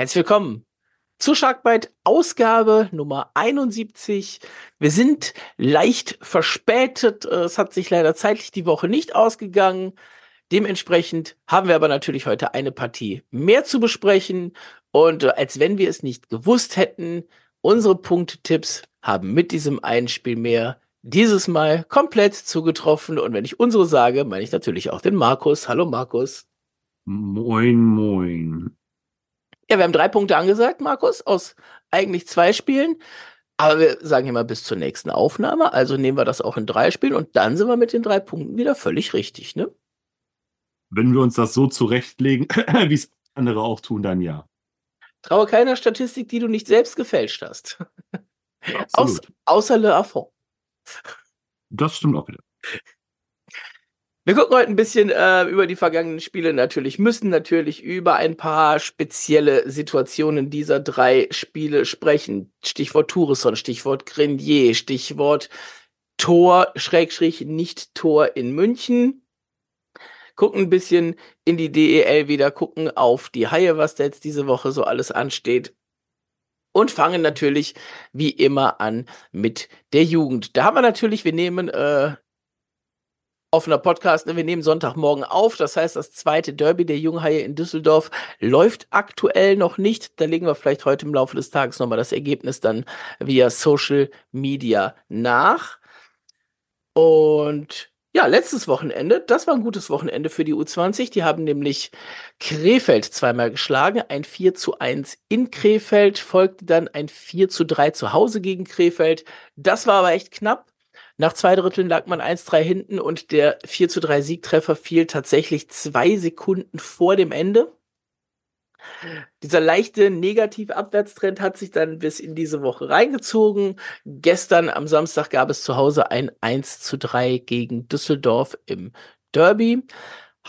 Herzlich willkommen zu Sharkbite Ausgabe Nummer 71. Wir sind leicht verspätet. Es hat sich leider zeitlich die Woche nicht ausgegangen. Dementsprechend haben wir aber natürlich heute eine Partie mehr zu besprechen. Und äh, als wenn wir es nicht gewusst hätten, unsere Punktetipps haben mit diesem einen Spiel mehr dieses Mal komplett zugetroffen. Und wenn ich unsere sage, meine ich natürlich auch den Markus. Hallo Markus. Moin, moin. Ja, wir haben drei Punkte angesagt, Markus, aus eigentlich zwei Spielen. Aber wir sagen immer bis zur nächsten Aufnahme. Also nehmen wir das auch in drei Spielen und dann sind wir mit den drei Punkten wieder völlig richtig, ne? Wenn wir uns das so zurechtlegen, wie es andere auch tun, dann ja. Traue keiner Statistik, die du nicht selbst gefälscht hast. Aus, außer Le Affront. Das stimmt auch wieder. Wir gucken heute ein bisschen äh, über die vergangenen Spiele natürlich, müssen natürlich über ein paar spezielle Situationen dieser drei Spiele sprechen. Stichwort Tourisson, Stichwort Grenier, Stichwort Tor, Schrägstrich, nicht Tor in München. Gucken ein bisschen in die DEL wieder, gucken auf die Haie, was da jetzt diese Woche so alles ansteht. Und fangen natürlich wie immer an mit der Jugend. Da haben wir natürlich, wir nehmen äh, offener Podcast. Ne? Wir nehmen Sonntagmorgen auf. Das heißt, das zweite Derby der Junghaie in Düsseldorf läuft aktuell noch nicht. Da legen wir vielleicht heute im Laufe des Tages nochmal das Ergebnis dann via Social Media nach. Und ja, letztes Wochenende, das war ein gutes Wochenende für die U20. Die haben nämlich Krefeld zweimal geschlagen. Ein 4 zu 1 in Krefeld, folgte dann ein 4 zu 3 zu Hause gegen Krefeld. Das war aber echt knapp. Nach zwei Dritteln lag man 1-3 hinten und der 4 zu 3 Siegtreffer fiel tatsächlich zwei Sekunden vor dem Ende. Dieser leichte negative Abwärtstrend hat sich dann bis in diese Woche reingezogen. Gestern am Samstag gab es zu Hause ein 1 zu 3 gegen Düsseldorf im Derby.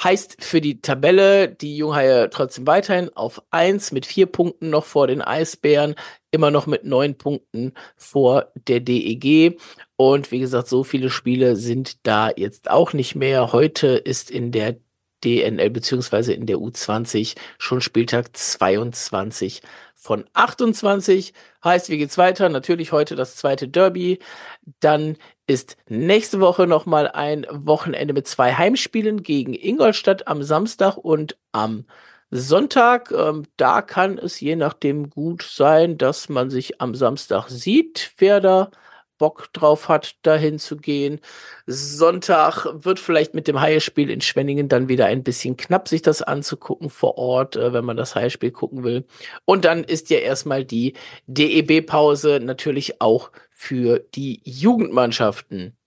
Heißt für die Tabelle die Junghaie trotzdem weiterhin auf 1 mit vier Punkten noch vor den Eisbären, immer noch mit neun Punkten vor der DEG. Und wie gesagt, so viele Spiele sind da jetzt auch nicht mehr. Heute ist in der DNL beziehungsweise in der U20 schon Spieltag 22 von 28. Heißt, wie geht's weiter? Natürlich heute das zweite Derby. Dann ist nächste Woche nochmal ein Wochenende mit zwei Heimspielen gegen Ingolstadt am Samstag und am Sonntag. Ähm, da kann es je nachdem gut sein, dass man sich am Samstag sieht, wer da Bock drauf hat, dahin zu gehen. Sonntag wird vielleicht mit dem Haie-Spiel in Schwenningen dann wieder ein bisschen knapp, sich das anzugucken vor Ort, äh, wenn man das Haie-Spiel gucken will. Und dann ist ja erstmal die DEB-Pause natürlich auch für die Jugendmannschaften.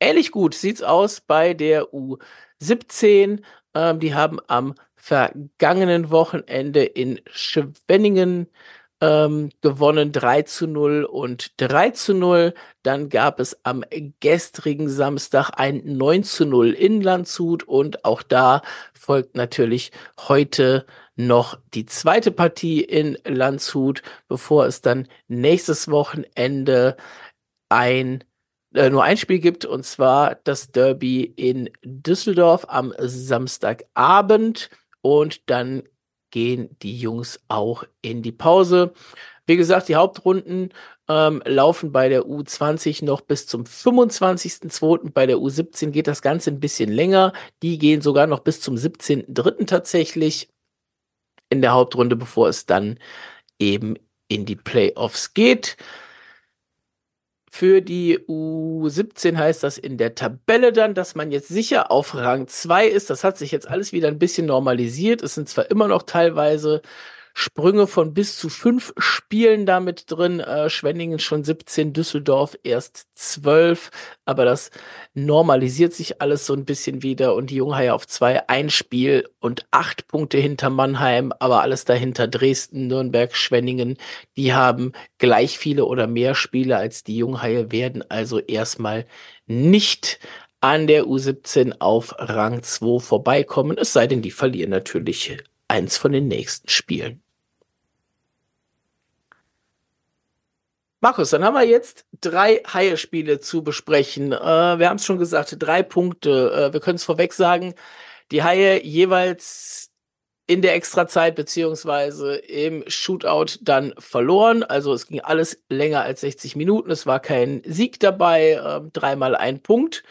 Ähnlich gut sieht's aus bei der U17. Ähm, die haben am vergangenen Wochenende in Schwenningen ähm, gewonnen 3 zu 0 und 3 zu 0. Dann gab es am gestrigen Samstag ein 9 zu 0 in Landshut und auch da folgt natürlich heute noch die zweite Partie in Landshut, bevor es dann nächstes Wochenende ein äh, nur ein Spiel gibt und zwar das Derby in Düsseldorf am Samstagabend und dann gehen die Jungs auch in die Pause. Wie gesagt, die Hauptrunden ähm, laufen bei der U20 noch bis zum 25.02. Bei der U17 geht das Ganze ein bisschen länger. Die gehen sogar noch bis zum 17.03. tatsächlich in der Hauptrunde, bevor es dann eben in die Playoffs geht. Für die U17 heißt das in der Tabelle dann, dass man jetzt sicher auf Rang 2 ist. Das hat sich jetzt alles wieder ein bisschen normalisiert. Es sind zwar immer noch teilweise Sprünge von bis zu fünf Spielen damit drin. Äh, Schwenningen schon 17, Düsseldorf erst 12. Aber das normalisiert sich alles so ein bisschen wieder und die Junghaie auf zwei, ein Spiel und acht Punkte hinter Mannheim, aber alles dahinter Dresden, Nürnberg, Schwenningen. Die haben gleich viele oder mehr Spiele als die Junghaie, werden also erstmal nicht an der U17 auf Rang 2 vorbeikommen, es sei denn, die verlieren natürlich eins von den nächsten Spielen. Markus, dann haben wir jetzt drei Haie-Spiele zu besprechen. Äh, wir haben es schon gesagt, drei Punkte. Äh, wir können es vorweg sagen, die Haie jeweils in der Extrazeit beziehungsweise im Shootout dann verloren. Also es ging alles länger als 60 Minuten. Es war kein Sieg dabei, äh, dreimal ein Punkt.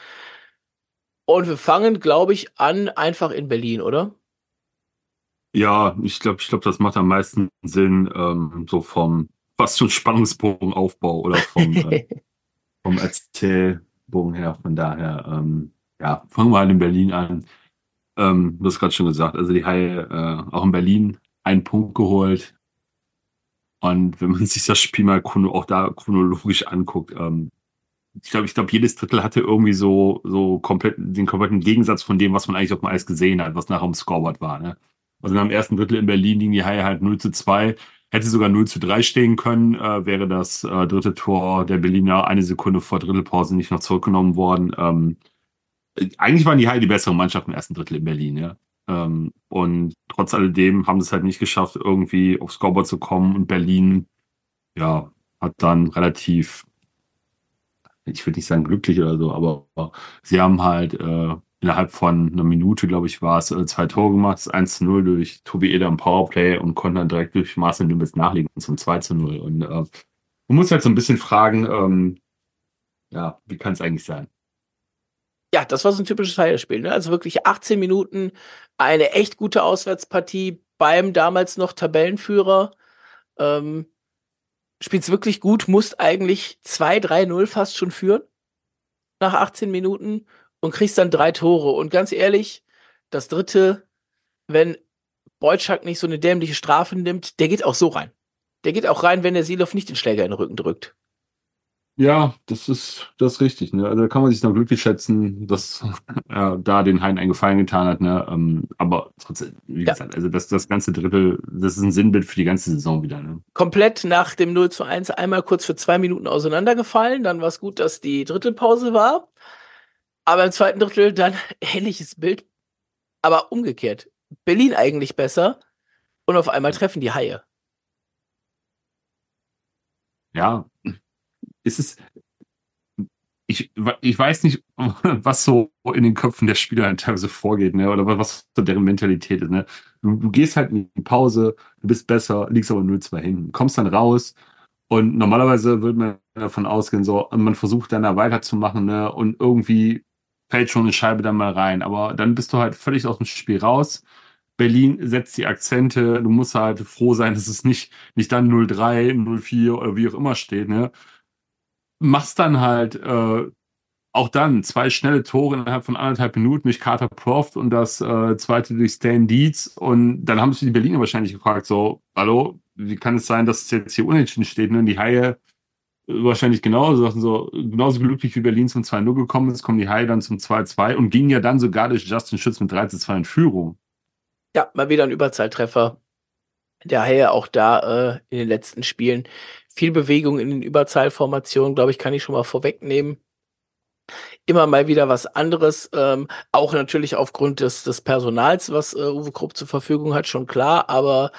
Und wir fangen, glaube ich, an einfach in Berlin, oder? Ja, ich glaube, ich glaube, das macht am meisten Sinn, ähm, so vom was schon Spannungsbogenaufbau oder vom, äh, vom Erzählbogen her. Von daher, ähm, ja, fangen wir halt in Berlin an. Ähm, du hast gerade schon gesagt, also die Haie äh, auch in Berlin einen Punkt geholt. Und wenn man sich das Spiel mal auch da chronologisch anguckt, ähm, ich glaube, ich glaube, jedes Drittel hatte irgendwie so, so komplett den kompletten Gegensatz von dem, was man eigentlich auf dem Eis gesehen hat, was nachher im Scoreboard war. Ne? Also nach dem ersten Drittel in Berlin liegen die Haie halt 0 zu 2. Hätte sogar 0 zu 3 stehen können, äh, wäre das äh, dritte Tor der Berliner eine Sekunde vor Drittelpause nicht noch zurückgenommen worden. Ähm, eigentlich waren die Haie die bessere Mannschaft im ersten Drittel in Berlin, ja. Ähm, und trotz alledem haben sie es halt nicht geschafft, irgendwie aufs Scoreboard zu kommen. Und Berlin, ja, hat dann relativ, ich würde nicht sagen glücklich oder so, aber sie haben halt äh, innerhalb von einer Minute, glaube ich, war es, äh, zwei Tore gemacht, 1 zu 0 durch Tobi Eder im Powerplay und konnten dann direkt durch Marcel Nübels nachlegen zum 2 zu 0. Und äh, man muss halt so ein bisschen fragen, ähm, ja, wie kann es eigentlich sein? Ja, das war so ein typisches Heilspiel. Ne? Also wirklich 18 Minuten, eine echt gute Auswärtspartie beim damals noch Tabellenführer. Ähm, spielt's wirklich gut, musst eigentlich 2-3-0 fast schon führen nach 18 Minuten und kriegst dann drei Tore. Und ganz ehrlich, das dritte, wenn Beutschak nicht so eine dämliche Strafe nimmt, der geht auch so rein. Der geht auch rein, wenn der Silov nicht den Schläger in den Rücken drückt. Ja, das ist, das ist richtig. Ne? Also da kann man sich dann glücklich schätzen, dass er da den Hain einen Gefallen getan hat. Ne? Ähm, aber trotzdem, wie ja. gesagt, also das, das ganze Drittel, das ist ein Sinnbild für die ganze Saison wieder. Ne? Komplett nach dem 0 zu 1 einmal kurz für zwei Minuten auseinandergefallen. Dann war es gut, dass die Drittelpause war. Aber im zweiten Drittel dann ähnliches Bild, aber umgekehrt. Berlin eigentlich besser und auf einmal treffen die Haie. Ja, ist es. Ich, ich weiß nicht, was so in den Köpfen der Spieler teilweise vorgeht, ne? Oder was so deren Mentalität ist. Ne? Du, du gehst halt in die Pause, du bist besser, liegst aber 0-2 hinten, kommst dann raus, und normalerweise würde man davon ausgehen, so, man versucht dann da weiterzumachen, ne? Und irgendwie fällt schon eine Scheibe dann mal rein. Aber dann bist du halt völlig aus dem Spiel raus. Berlin setzt die Akzente. Du musst halt froh sein, dass es nicht, nicht dann 03, 04 oder wie auch immer steht. Ne? Machst dann halt äh, auch dann zwei schnelle Tore innerhalb von anderthalb Minuten durch Carter Proft und das äh, zweite durch Stan Dietz. Und dann haben sich die Berliner wahrscheinlich gefragt, so, hallo, wie kann es sein, dass es jetzt hier unentschieden steht? Ne? Und die Haie wahrscheinlich genauso, sagten so, genauso glücklich wie Berlin zum 2-0 gekommen ist, kommen die Haie dann zum 2-2 und gingen ja dann sogar durch Justin Schütz mit 3-2 in Führung. Ja, mal wieder ein Überzahltreffer. Der Haie auch da äh, in den letzten Spielen. Viel Bewegung in den Überzahlformationen, glaube ich, kann ich schon mal vorwegnehmen. Immer mal wieder was anderes, ähm, auch natürlich aufgrund des, des Personals, was äh, Uwe Krupp zur Verfügung hat, schon klar, aber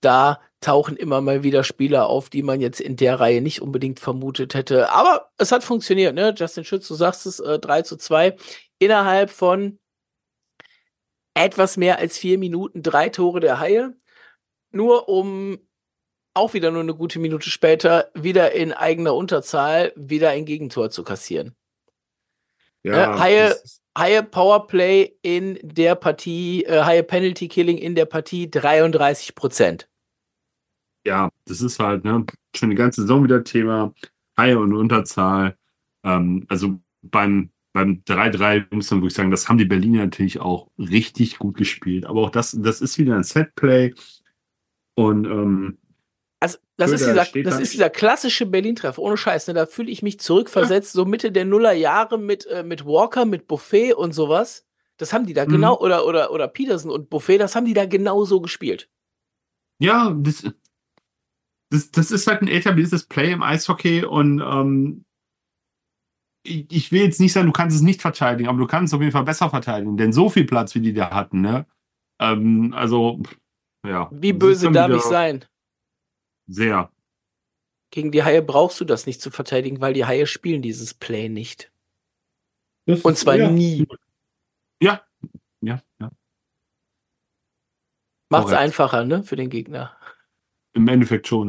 da tauchen immer mal wieder Spieler auf, die man jetzt in der Reihe nicht unbedingt vermutet hätte. Aber es hat funktioniert, ne? Justin Schütz, du sagst es, äh, 3 zu 2. Innerhalb von etwas mehr als vier Minuten drei Tore der Haie. Nur um auch wieder nur eine gute Minute später wieder in eigener Unterzahl wieder ein Gegentor zu kassieren. Ja, ne? Haie, Haie Powerplay in der Partie, äh, Haie Penalty Killing in der Partie 33 Prozent ja, das ist halt ne, schon die ganze Saison wieder Thema. Haie und Unterzahl. Ähm, also beim, beim 3-3 muss man wirklich sagen, das haben die Berliner natürlich auch richtig gut gespielt. Aber auch das, das ist wieder ein Setplay. Und ähm, also, das, ist dieser, das ist dieser klassische Berlin-Treff, ohne Scheiß. Ne? Da fühle ich mich zurückversetzt, ja. so Mitte der Nullerjahre mit, äh, mit Walker, mit Buffet und sowas. Das haben die da mhm. genau, oder, oder, oder Peterson und Buffet, das haben die da genau so gespielt. Ja, das, das, das ist halt ein etabliertes Play im Eishockey und ähm, ich, ich, will jetzt nicht sagen, du kannst es nicht verteidigen, aber du kannst es auf jeden Fall besser verteidigen, denn so viel Platz, wie die da hatten, ne? Ähm, also, ja. Wie böse darf ich sein? Sehr. Gegen die Haie brauchst du das nicht zu verteidigen, weil die Haie spielen dieses Play nicht. Das Und zwar ja. nie. Ja, ja, ja. Macht's Korrekt. einfacher, ne, für den Gegner. Im Endeffekt schon,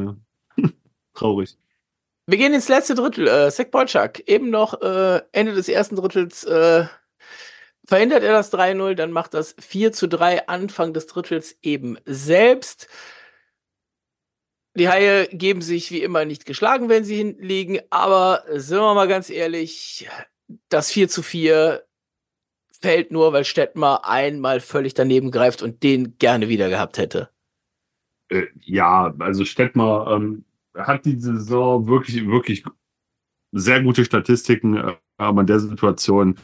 ja. Traurig. Wir gehen ins letzte Drittel. Äh, Sek Bolczak, eben noch äh, Ende des ersten Drittels äh, verhindert er das 3-0, dann macht das 4 zu 3 Anfang des Drittels eben selbst. Die Haie geben sich wie immer nicht geschlagen, wenn sie hinten liegen, aber sind wir mal ganz ehrlich, das 4 zu 4 fällt nur, weil Stettmar einmal völlig daneben greift und den gerne wieder gehabt hätte. Äh, ja, also Stettmar ähm, hat die Saison wirklich, wirklich sehr gute Statistiken, äh, aber in der Situation,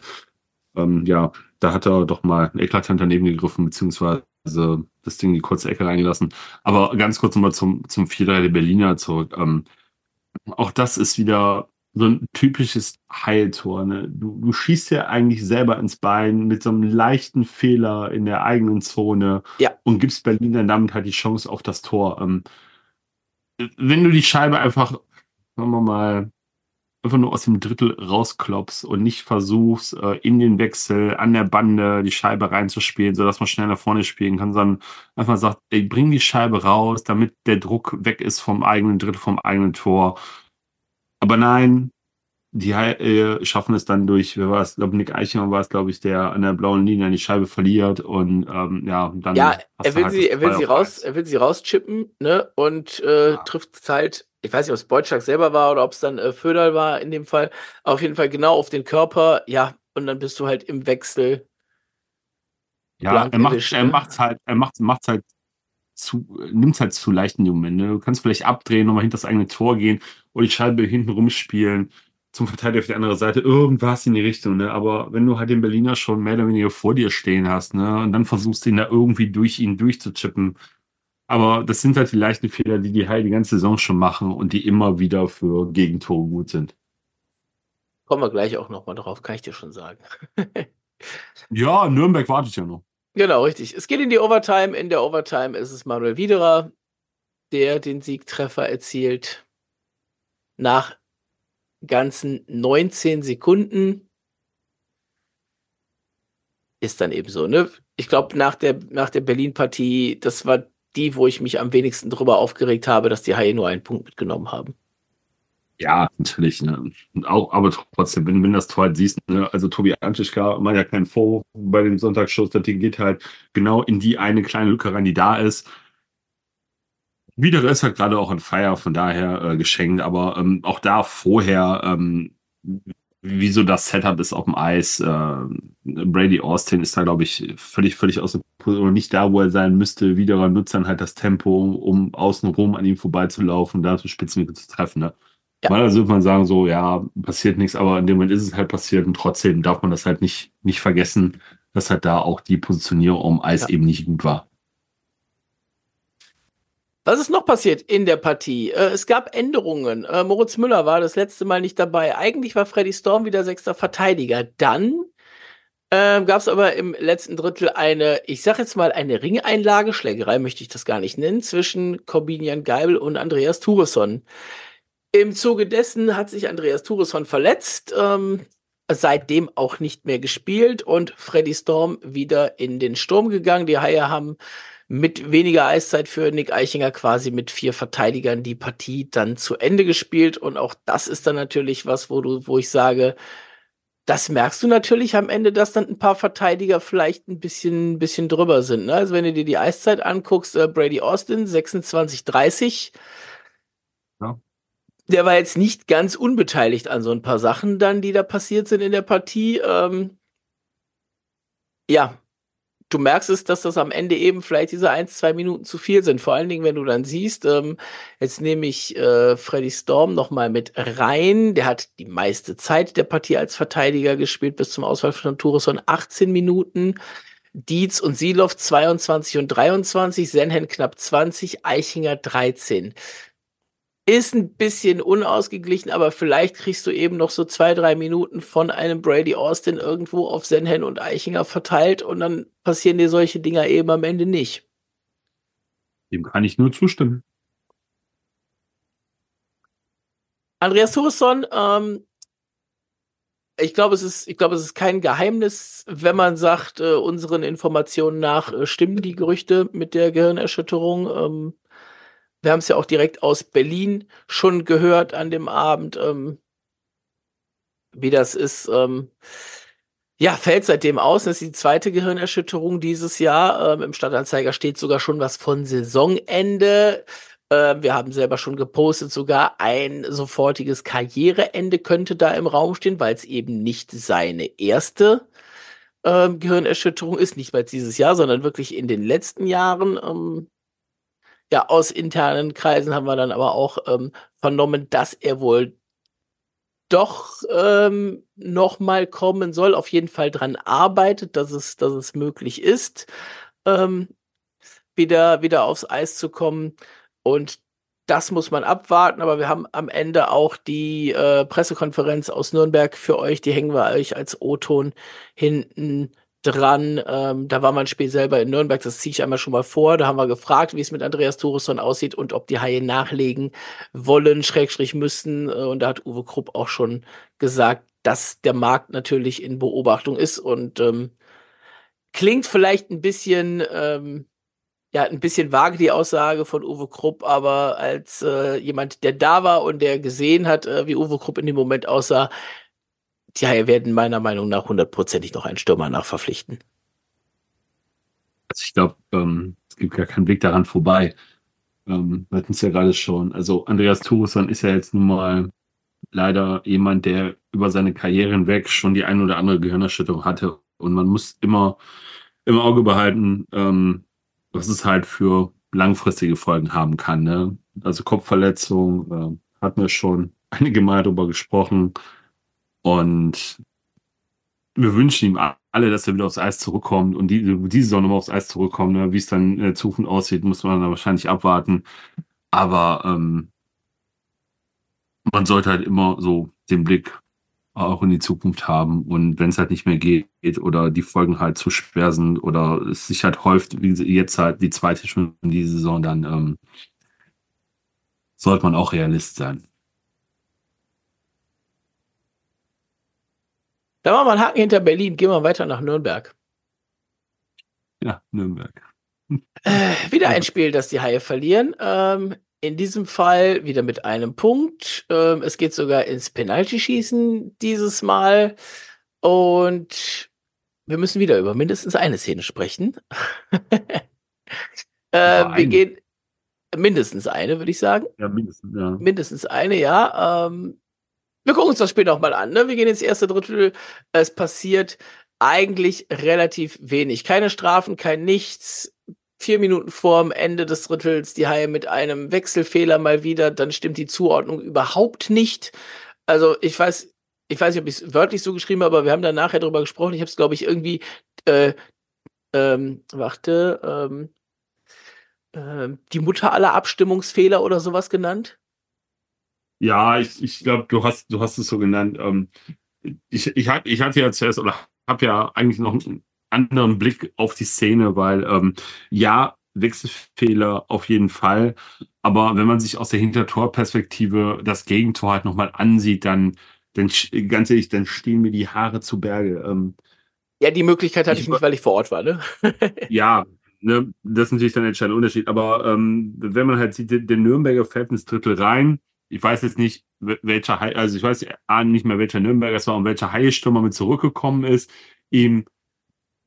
ähm, ja, da hat er doch mal eklatant daneben gegriffen, beziehungsweise das Ding in die kurze Ecke reingelassen. Aber ganz kurz nochmal zum, zum 4-3 der Berliner zurück. Ähm, auch das ist wieder so ein typisches Heiltor. Ne? Du, du schießt ja eigentlich selber ins Bein mit so einem leichten Fehler in der eigenen Zone ja. und gibst Berlin dann damit halt die Chance auf das Tor. Ähm, wenn du die Scheibe einfach, sagen wir mal, einfach nur aus dem Drittel rausklopfst und nicht versuchst, äh, in den Wechsel an der Bande die Scheibe reinzuspielen, sodass man schnell nach vorne spielen kann, sondern einfach sagt, ey, bring die Scheibe raus, damit der Druck weg ist vom eigenen Drittel, vom eigenen Tor. Aber nein, die äh, schaffen es dann durch, wer war es, glaube Nick Eichmann war es, glaube ich, der an der blauen Linie die Scheibe verliert und ähm, ja, dann. Ja, er will halt sie, er will sie raus, er will sie rauschippen, ne? Und äh, ja. trifft halt, ich weiß nicht, ob es Beutschak selber war oder ob es dann äh, Föderl war in dem Fall, auf jeden Fall genau auf den Körper, ja, und dann bist du halt im Wechsel. Ja, er macht, er ne? macht's halt, er macht, macht's halt zu, nimmt halt zu leicht in die Momente. Du kannst vielleicht abdrehen, nochmal hinter das eigene Tor gehen oder die Scheibe hinten rumspielen zum Verteidiger auf die andere Seite, irgendwas in die Richtung, ne? Aber wenn du halt den Berliner schon mehr oder weniger vor dir stehen hast, ne? Und dann versuchst du ihn da irgendwie durch ihn durchzuchippen. Aber das sind halt die leichten Fehler, die die halt die ganze Saison schon machen und die immer wieder für Gegentore gut sind. Kommen wir gleich auch nochmal drauf, kann ich dir schon sagen. ja, Nürnberg wartet ja noch. Genau, richtig. Es geht in die Overtime. In der Overtime ist es Manuel Widerer, der den Siegtreffer erzielt. Nach ganzen 19 Sekunden. Ist dann eben so, ne? Ich glaube, nach der, nach der Berlin-Partie, das war die, wo ich mich am wenigsten drüber aufgeregt habe, dass die Haie nur einen Punkt mitgenommen haben. Ja, natürlich. Ne? Auch, aber trotzdem, wenn, wenn das Tor halt siehst, ne? also Tobi Antischka macht ja keinen Vorwurf bei dem Sonntagsschuss, der geht halt genau in die eine kleine Lücke rein, die da ist. Wieder ist halt gerade auch ein Feier, von daher äh, geschenkt, aber ähm, auch da vorher, ähm, wie so das Setup ist auf dem Eis. Äh, Brady Austin ist da, glaube ich, völlig, völlig aus dem oder nicht da, wo er sein müsste. Wiederer nutzt dann halt das Tempo, um außenrum an ihm vorbeizulaufen, da zu Spitzenwinkel zu treffen. Ne? Ja. Mal also würde man sagen, so, ja, passiert nichts, aber in dem Moment ist es halt passiert und trotzdem darf man das halt nicht, nicht vergessen, dass halt da auch die Positionierung am Eis ja. eben nicht gut war. Was ist noch passiert in der Partie? Äh, es gab Änderungen. Äh, Moritz Müller war das letzte Mal nicht dabei. Eigentlich war Freddy Storm wieder sechster Verteidiger. Dann äh, gab es aber im letzten Drittel eine, ich sag jetzt mal, eine Ringeinlage, Schlägerei möchte ich das gar nicht nennen, zwischen Corbinian Geibel und Andreas Turesson. Im Zuge dessen hat sich Andreas Turesson verletzt, ähm, seitdem auch nicht mehr gespielt und Freddy Storm wieder in den Sturm gegangen. Die Haie haben mit weniger Eiszeit für Nick Eichinger quasi mit vier Verteidigern die Partie dann zu Ende gespielt. Und auch das ist dann natürlich was, wo du, wo ich sage, das merkst du natürlich am Ende, dass dann ein paar Verteidiger vielleicht ein bisschen, bisschen drüber sind. Ne? Also wenn du dir die Eiszeit anguckst, äh, Brady Austin 26-30. Ja. Der war jetzt nicht ganz unbeteiligt an so ein paar Sachen dann, die da passiert sind in der Partie. Ähm, ja, du merkst es, dass das am Ende eben vielleicht diese ein, zwei Minuten zu viel sind. Vor allen Dingen, wenn du dann siehst, ähm, jetzt nehme ich äh, Freddy Storm nochmal mit rein. Der hat die meiste Zeit der Partie als Verteidiger gespielt, bis zum Ausfall von Tourisson 18 Minuten. Dietz und Silov 22 und 23, Senhen knapp 20, Eichinger 13 ist ein bisschen unausgeglichen, aber vielleicht kriegst du eben noch so zwei, drei Minuten von einem Brady Austin irgendwo auf Senhen und Eichinger verteilt und dann passieren dir solche Dinger eben am Ende nicht. Dem kann ich nur zustimmen. Andreas Thuresson, ähm, ich glaube, es ist, ich glaube, es ist kein Geheimnis, wenn man sagt, äh, unseren Informationen nach äh, stimmen die Gerüchte mit der Gehirnerschütterung. Ähm, wir haben es ja auch direkt aus Berlin schon gehört an dem Abend, ähm, wie das ist. Ähm, ja, fällt seitdem aus. Das ist die zweite Gehirnerschütterung dieses Jahr. Ähm, Im Stadtanzeiger steht sogar schon was von Saisonende. Äh, wir haben selber schon gepostet, sogar ein sofortiges Karriereende könnte da im Raum stehen, weil es eben nicht seine erste äh, Gehirnerschütterung ist, nicht mal dieses Jahr, sondern wirklich in den letzten Jahren. Ähm, ja, aus internen Kreisen haben wir dann aber auch ähm, vernommen, dass er wohl doch ähm, noch mal kommen soll, auf jeden Fall dran arbeitet, dass es, dass es möglich ist, ähm, wieder, wieder aufs Eis zu kommen. Und das muss man abwarten, aber wir haben am Ende auch die äh, Pressekonferenz aus Nürnberg für euch, die hängen wir euch als O-Ton hinten dran. Ähm, da war mein Spiel selber in Nürnberg, das ziehe ich einmal schon mal vor. Da haben wir gefragt, wie es mit Andreas Thuresson aussieht und ob die Haie nachlegen wollen, Schrägstrich müssen. Äh, und da hat Uwe Krupp auch schon gesagt, dass der Markt natürlich in Beobachtung ist und ähm, klingt vielleicht ein bisschen ähm, ja, ein bisschen vage die Aussage von Uwe Krupp, aber als äh, jemand, der da war und der gesehen hat, äh, wie Uwe Krupp in dem Moment aussah, die Haie werden meiner Meinung nach hundertprozentig noch einen Stürmer nachverpflichten. Also ich glaube, ähm, es gibt gar keinen Weg daran vorbei. Ähm, wir hatten es ja gerade schon. Also Andreas Thuresson ist ja jetzt nun mal leider jemand, der über seine Karriere hinweg schon die ein oder andere Gehirnerschütterung hatte. Und man muss immer im Auge behalten, ähm, was es halt für langfristige Folgen haben kann. Ne? Also Kopfverletzung, äh, hatten wir schon einige Mal darüber gesprochen. Und wir wünschen ihm alle, dass er wieder aufs Eis zurückkommt und die, diese Saison nochmal aufs Eis zurückkommt. Ne? Wie es dann in der Zukunft aussieht, muss man dann wahrscheinlich abwarten. Aber ähm, man sollte halt immer so den Blick auch in die Zukunft haben. Und wenn es halt nicht mehr geht oder die Folgen halt zu schwer sind oder es sich halt häuft, wie jetzt halt die zweite schon in dieser Saison, dann ähm, sollte man auch Realist sein. Da machen wir einen Haken hinter Berlin, gehen wir weiter nach Nürnberg. Ja, Nürnberg. Äh, wieder ein Spiel, das die Haie verlieren. Ähm, in diesem Fall wieder mit einem Punkt. Ähm, es geht sogar ins Penalty-Schießen dieses Mal. Und wir müssen wieder über mindestens eine Szene sprechen. äh, wir gehen mindestens eine, würde ich sagen. Ja, mindestens, ja. Mindestens eine, ja. Ähm, wir gucken uns das Spiel nochmal an. Ne? Wir gehen ins erste Drittel. Es passiert eigentlich relativ wenig. Keine Strafen, kein Nichts vier Minuten vorm Ende des Drittels die Haie mit einem Wechselfehler mal wieder, dann stimmt die Zuordnung überhaupt nicht. Also ich weiß, ich weiß nicht, ob ich es wörtlich so geschrieben habe, aber wir haben da nachher drüber gesprochen. Ich habe es, glaube ich, irgendwie, äh, ähm, warte, ähm, äh, die Mutter aller Abstimmungsfehler oder sowas genannt. Ja, ich, ich glaube, du hast, du hast es so genannt. Ähm, ich, ich, ich hatte ja zuerst oder habe ja eigentlich noch anderen Blick auf die Szene, weil ähm, ja, Wechselfehler auf jeden Fall. Aber wenn man sich aus der Hintertorperspektive das Gegentor halt nochmal ansieht, dann, dann ganz ehrlich, dann stehen mir die Haare zu Berge. Ähm, ja, die Möglichkeit hatte ich, ich nicht, weil ich vor Ort war, ne? ja, ne, das ist natürlich dann ein entscheidender Unterschied. Aber ähm, wenn man halt sieht, der Nürnberger fällt ins Drittel rein. Ich weiß jetzt nicht, welcher, also ich weiß nicht mehr, welcher Nürnberger es war und welcher Haie-Stürmer mit zurückgekommen ist. Ihm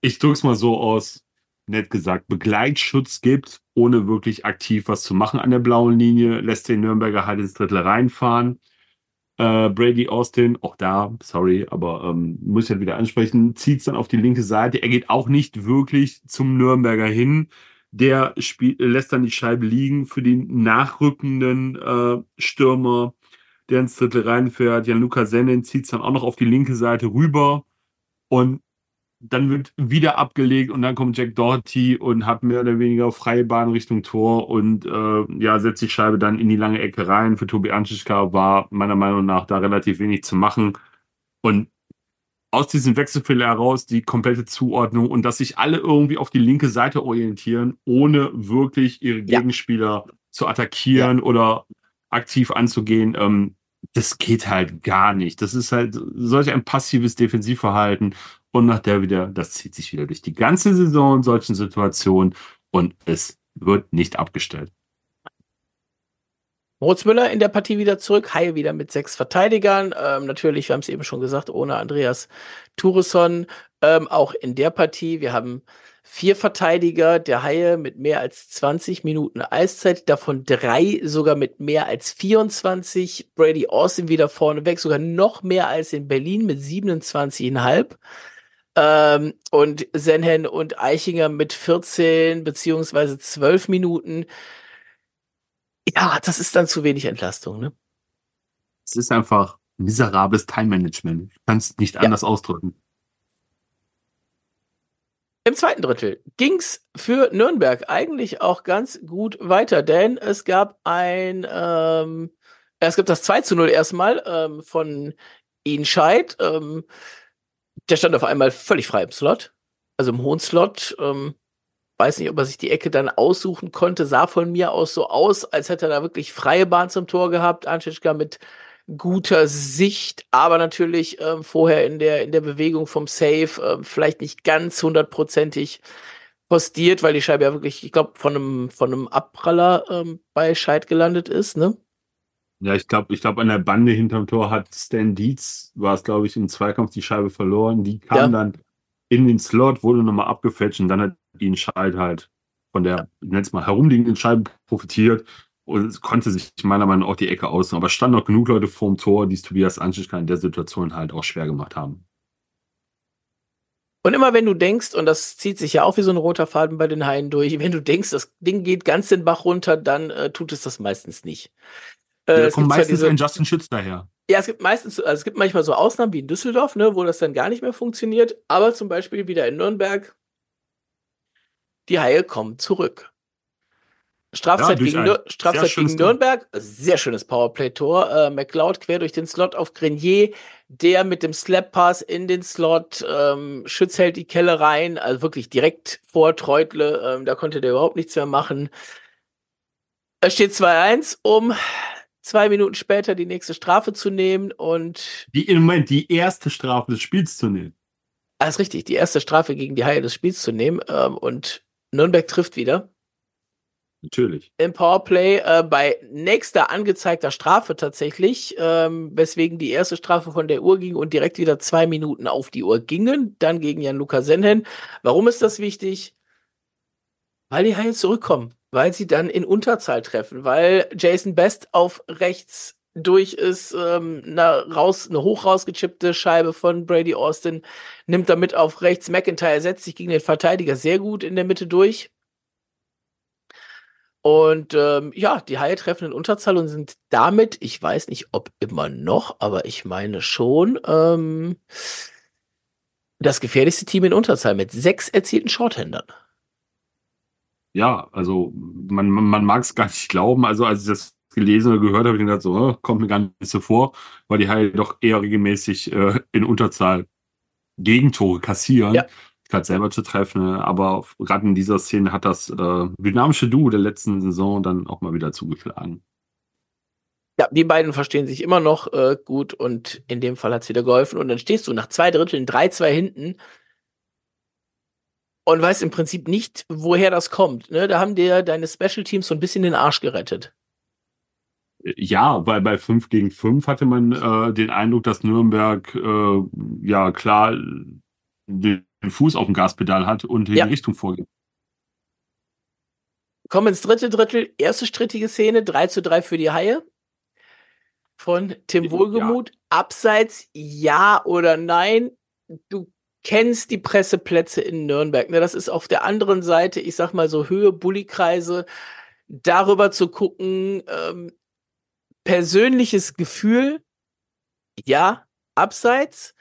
ich drück's mal so aus, nett gesagt, Begleitschutz gibt, ohne wirklich aktiv was zu machen an der blauen Linie, lässt den Nürnberger halt ins Drittel reinfahren. Äh, Brady Austin, auch da, sorry, aber ähm, muss ich halt wieder ansprechen, zieht's dann auf die linke Seite. Er geht auch nicht wirklich zum Nürnberger hin. Der spiel, lässt dann die Scheibe liegen für den nachrückenden äh, Stürmer, der ins Drittel reinfährt. Jan-Luca Sennen zieht's dann auch noch auf die linke Seite rüber und dann wird wieder abgelegt und dann kommt Jack Doherty und hat mehr oder weniger freie Bahn Richtung Tor und äh, ja, setzt die Scheibe dann in die lange Ecke rein. Für Tobi Anschischka war meiner Meinung nach da relativ wenig zu machen. Und aus diesem Wechselfehler heraus die komplette Zuordnung und dass sich alle irgendwie auf die linke Seite orientieren, ohne wirklich ihre Gegenspieler ja. zu attackieren ja. oder aktiv anzugehen, ähm, das geht halt gar nicht. Das ist halt solch ein passives Defensivverhalten und nach der wieder, das zieht sich wieder durch die ganze Saison in solchen Situationen und es wird nicht abgestellt. Moritz Müller in der Partie wieder zurück, Haie wieder mit sechs Verteidigern. Ähm, natürlich, wir haben es eben schon gesagt, ohne Andreas Turesson. Ähm, auch in der Partie, wir haben vier Verteidiger der Haie mit mehr als 20 Minuten Eiszeit, davon drei sogar mit mehr als 24. Brady Austin wieder vorneweg, sogar noch mehr als in Berlin mit 27,5. Ähm, und Senhen und Eichinger mit 14 beziehungsweise 12 Minuten. Ja, das ist dann zu wenig Entlastung, ne? Es ist einfach miserables Time-Management. Ich kann es nicht ja. anders ausdrücken. Im zweiten Drittel ging's für Nürnberg eigentlich auch ganz gut weiter, denn es gab ein, ähm, es gibt das 2 zu 0 erstmal ähm, von Ian Scheid. Ähm, der stand auf einmal völlig frei im Slot, also im hohen Slot. Ähm, weiß nicht, ob er sich die Ecke dann aussuchen konnte, sah von mir aus so aus, als hätte er da wirklich freie Bahn zum Tor gehabt. Anschitschka mit guter Sicht, aber natürlich ähm, vorher in der, in der Bewegung vom Safe äh, vielleicht nicht ganz hundertprozentig postiert, weil die Scheibe ja wirklich, ich glaube, von einem, von einem Abpraller ähm, bei Scheid gelandet ist, ne? Ja, ich glaube, ich glaube, an der Bande hinterm Tor hat Stan Dietz, war es, glaube ich, im Zweikampf die Scheibe verloren. Die kam ja. dann in den Slot, wurde nochmal abgefälscht und dann hat ihn Scheid halt von der, nenn's mal, herumliegenden Scheibe profitiert und konnte sich meiner Meinung nach auch die Ecke ausnehmen. Aber es standen noch genug Leute vorm Tor, die es Tobias Anschischka in der Situation halt auch schwer gemacht haben. Und immer wenn du denkst, und das zieht sich ja auch wie so ein roter Faden bei den Haien durch, wenn du denkst, das Ding geht ganz den Bach runter, dann äh, tut es das meistens nicht. Äh, ja, kommt meistens diese, ein Justin Schütz daher. Ja, es gibt meistens, also es gibt manchmal so Ausnahmen wie in Düsseldorf, ne, wo das dann gar nicht mehr funktioniert. Aber zum Beispiel wieder in Nürnberg, die Haie kommen zurück. Strafzeit, ja, gegen, Nür Strafzeit gegen Nürnberg, sehr schönes Powerplay-Tor. Äh, McLeod quer durch den Slot auf Grenier, der mit dem Slap-Pass in den Slot, ähm, Schütz hält die Kelle rein, also wirklich direkt vor Treutle, ähm, da konnte der überhaupt nichts mehr machen. Es steht 2-1, um zwei Minuten später die nächste Strafe zu nehmen und. Die im Moment die erste Strafe des Spiels zu nehmen. Alles richtig, die erste Strafe gegen die Haie des Spiels zu nehmen ähm, und Nürnberg trifft wieder. Natürlich. Im Powerplay äh, bei nächster angezeigter Strafe tatsächlich, ähm, weswegen die erste Strafe von der Uhr ging und direkt wieder zwei Minuten auf die Uhr gingen, dann gegen Jan-Luca Senhen. Warum ist das wichtig? Weil die Haie zurückkommen, weil sie dann in Unterzahl treffen, weil Jason Best auf rechts durch ist, ähm, eine, raus, eine hoch rausgechippte Scheibe von Brady Austin, nimmt damit auf rechts. McIntyre setzt sich gegen den Verteidiger sehr gut in der Mitte durch und ähm, ja, die Haie treffen in Unterzahl und sind damit, ich weiß nicht, ob immer noch, aber ich meine schon, ähm, das gefährlichste Team in Unterzahl mit sechs erzielten Shorthandern. Ja, also man, man mag es gar nicht glauben. Also als ich das gelesen oder gehört habe, ich gedacht so, oh, kommt mir gar nicht so vor, weil die Haie doch eher regelmäßig äh, in Unterzahl Gegentore kassieren. Ja gerade selber zu treffen. Aber gerade in dieser Szene hat das äh, dynamische Duo der letzten Saison dann auch mal wieder zugeschlagen. Ja, die beiden verstehen sich immer noch äh, gut und in dem Fall hat es wieder geholfen. Und dann stehst du nach zwei Dritteln 3-2 hinten und weißt im Prinzip nicht, woher das kommt. Ne? Da haben dir deine Special Teams so ein bisschen den Arsch gerettet. Ja, weil bei 5 gegen 5 hatte man äh, den Eindruck, dass Nürnberg äh, ja klar den Fuß auf dem Gaspedal hat und in ja. die Richtung vorgeht. Kommen ins dritte Drittel, erste strittige Szene, 3 zu 3 für die Haie. Von Tim Wohlgemuth. Ja. Abseits, ja oder nein? Du kennst die Presseplätze in Nürnberg. Ne? Das ist auf der anderen Seite, ich sag mal so Höhe, Bullikreise, darüber zu gucken, ähm, persönliches Gefühl, ja, abseits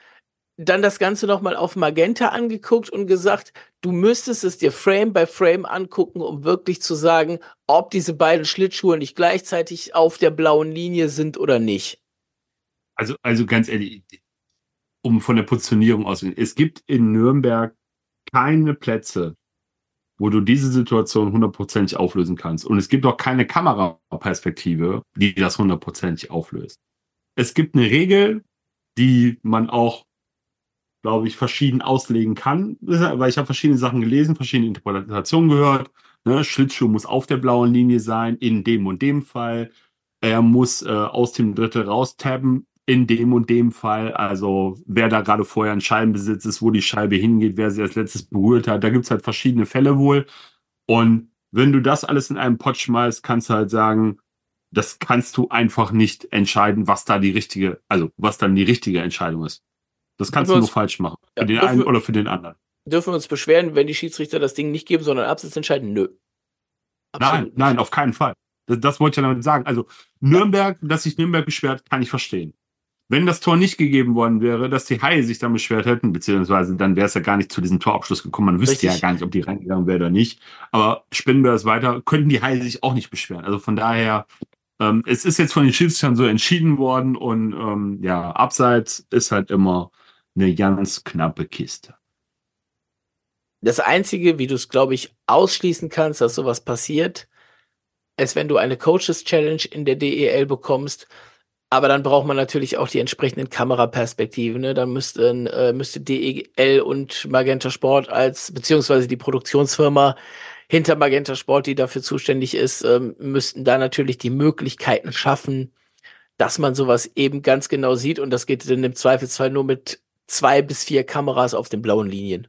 dann das Ganze nochmal auf Magenta angeguckt und gesagt, du müsstest es dir Frame by Frame angucken, um wirklich zu sagen, ob diese beiden Schlittschuhe nicht gleichzeitig auf der blauen Linie sind oder nicht. Also, also ganz ehrlich, um von der Positionierung auszugehen, es gibt in Nürnberg keine Plätze, wo du diese Situation hundertprozentig auflösen kannst. Und es gibt auch keine Kameraperspektive, die das hundertprozentig auflöst. es gibt eine Regel, die man auch, glaube ich, verschieden auslegen kann, weil ich habe verschiedene Sachen gelesen, verschiedene Interpretationen gehört. Ne? Schlittschuh muss auf der blauen Linie sein, in dem und dem Fall. Er muss äh, aus dem Drittel raustappen, in dem und dem Fall. Also wer da gerade vorher ein Scheibenbesitz ist, wo die Scheibe hingeht, wer sie als letztes berührt hat. Da gibt es halt verschiedene Fälle wohl. Und wenn du das alles in einen Pott schmeißt, kannst du halt sagen, das kannst du einfach nicht entscheiden, was da die richtige, also was dann die richtige Entscheidung ist. Das kannst du nur falsch machen. Für ja, den einen oder für den anderen. Dürfen wir uns beschweren, wenn die Schiedsrichter das Ding nicht geben, sondern Absatz entscheiden? Nö. Absolut nein, nicht. nein, auf keinen Fall. Das, das wollte ich ja damit sagen. Also Nürnberg, dass sich Nürnberg beschwert, kann ich verstehen. Wenn das Tor nicht gegeben worden wäre, dass die Haie sich dann beschwert hätten, beziehungsweise dann wäre es ja gar nicht zu diesem Torabschluss gekommen. Man wüsste Richtig. ja gar nicht, ob die reingegangen wäre oder nicht. Aber spinnen wir das weiter, könnten die Haie sich auch nicht beschweren. Also von daher, ähm, es ist jetzt von den Schiedsrichtern so entschieden worden und ähm, ja, abseits ist halt immer eine ganz knappe Kiste. Das Einzige, wie du es, glaube ich, ausschließen kannst, dass sowas passiert, ist, wenn du eine Coaches Challenge in der DEL bekommst aber dann braucht man natürlich auch die entsprechenden Kameraperspektiven. Ne? Dann müssten, äh, müsste DEL und Magenta Sport als, beziehungsweise die Produktionsfirma hinter Magenta Sport, die dafür zuständig ist, ähm, müssten da natürlich die Möglichkeiten schaffen, dass man sowas eben ganz genau sieht. Und das geht dann im Zweifelsfall nur mit zwei bis vier Kameras auf den blauen Linien.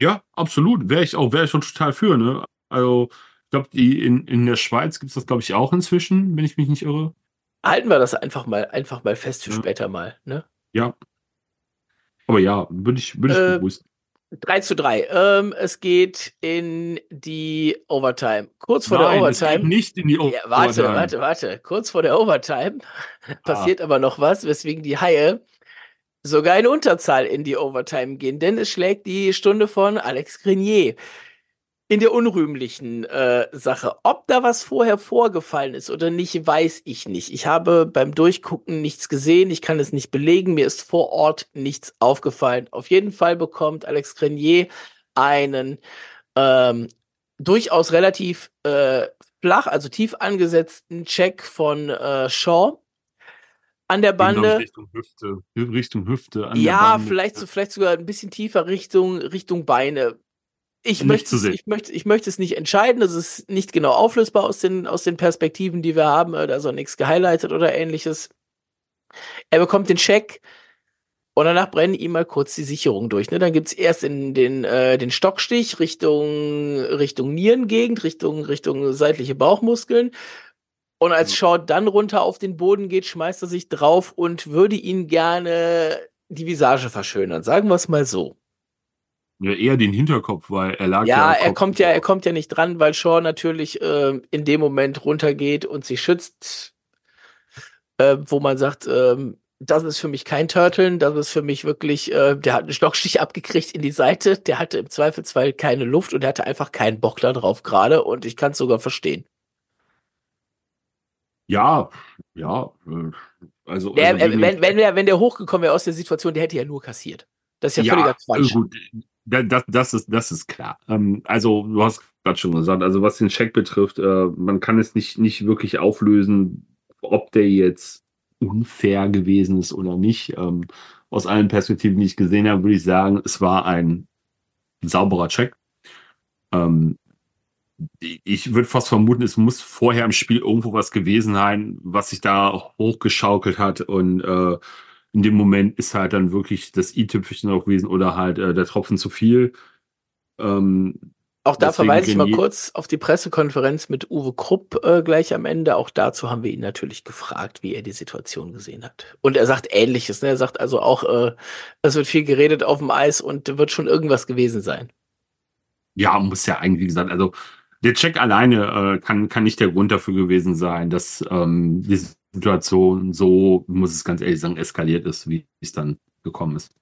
Ja, absolut. Wäre ich auch, wäre ich schon total für, ne? Also, ich glaube, in, in der Schweiz gibt es das, glaube ich, auch inzwischen, wenn ich mich nicht irre halten wir das einfach mal, einfach mal fest für ja. später mal, ne? Ja. Aber ja, würde ich, würde ich äh, begrüßen. 3 zu 3. Ähm, es geht in die Overtime. Kurz vor Nein, der Overtime. Nicht in die Overtime. Ja, warte, warte, warte. Kurz vor der Overtime ah. passiert aber noch was, weswegen die Haie sogar in Unterzahl in die Overtime gehen, denn es schlägt die Stunde von Alex Grenier in der unrühmlichen äh, Sache. Ob da was vorher vorgefallen ist oder nicht, weiß ich nicht. Ich habe beim Durchgucken nichts gesehen, ich kann es nicht belegen, mir ist vor Ort nichts aufgefallen. Auf jeden Fall bekommt Alex Grenier einen ähm, durchaus relativ äh, flach, also tief angesetzten Check von äh, Shaw an der Bande. Richtung Hüfte, Richtung Hüfte. ja, vielleicht, so, vielleicht sogar ein bisschen tiefer Richtung, Richtung Beine ich möchte, es, ich, möchte, ich möchte es nicht entscheiden. Es ist nicht genau auflösbar aus den, aus den Perspektiven, die wir haben. Da ist auch nichts gehighlightet oder ähnliches. Er bekommt den Check und danach brennen ihm mal kurz die Sicherung durch. Ne? Dann gibt's erst in den, äh, den Stockstich Richtung, Richtung Nierengegend, Richtung, Richtung seitliche Bauchmuskeln. Und als Shaw dann runter auf den Boden geht, schmeißt er sich drauf und würde ihn gerne die Visage verschönern. Sagen wir es mal so. Ja, eher den Hinterkopf, weil er lag ja. Ja, er kommt ja, er kommt ja nicht dran, weil Shaw natürlich äh, in dem Moment runtergeht und sie schützt, äh, wo man sagt, äh, das ist für mich kein Turteln, das ist für mich wirklich, äh, der hat einen Stockstich abgekriegt in die Seite, der hatte im Zweifelsfall keine Luft und der hatte einfach keinen Bock da drauf gerade und ich kann es sogar verstehen. Ja, ja, äh, also. Der, also wenn, wenn, der, wenn der hochgekommen wäre aus der Situation, der hätte ja nur kassiert. Das ist ja, ja völliger Quatsch. Gut, das, das, ist, das ist klar. Ähm, also, du hast gerade schon gesagt, also was den Check betrifft, äh, man kann es nicht, nicht wirklich auflösen, ob der jetzt unfair gewesen ist oder nicht. Ähm, aus allen Perspektiven, die ich gesehen habe, würde ich sagen, es war ein sauberer Check. Ähm, ich würde fast vermuten, es muss vorher im Spiel irgendwo was gewesen sein, was sich da hochgeschaukelt hat und äh, in dem Moment ist halt dann wirklich das i-Tüpfelchen auch gewesen oder halt äh, der Tropfen zu viel. Ähm, auch da verweise ich mal kurz auf die Pressekonferenz mit Uwe Krupp äh, gleich am Ende. Auch dazu haben wir ihn natürlich gefragt, wie er die Situation gesehen hat. Und er sagt Ähnliches. Ne? Er sagt also auch, äh, es wird viel geredet auf dem Eis und wird schon irgendwas gewesen sein. Ja, muss ja eigentlich, wie gesagt, also der Check alleine äh, kann, kann nicht der Grund dafür gewesen sein, dass ähm, die Situation so, muss es ganz ehrlich sagen, eskaliert ist, wie es dann gekommen ist.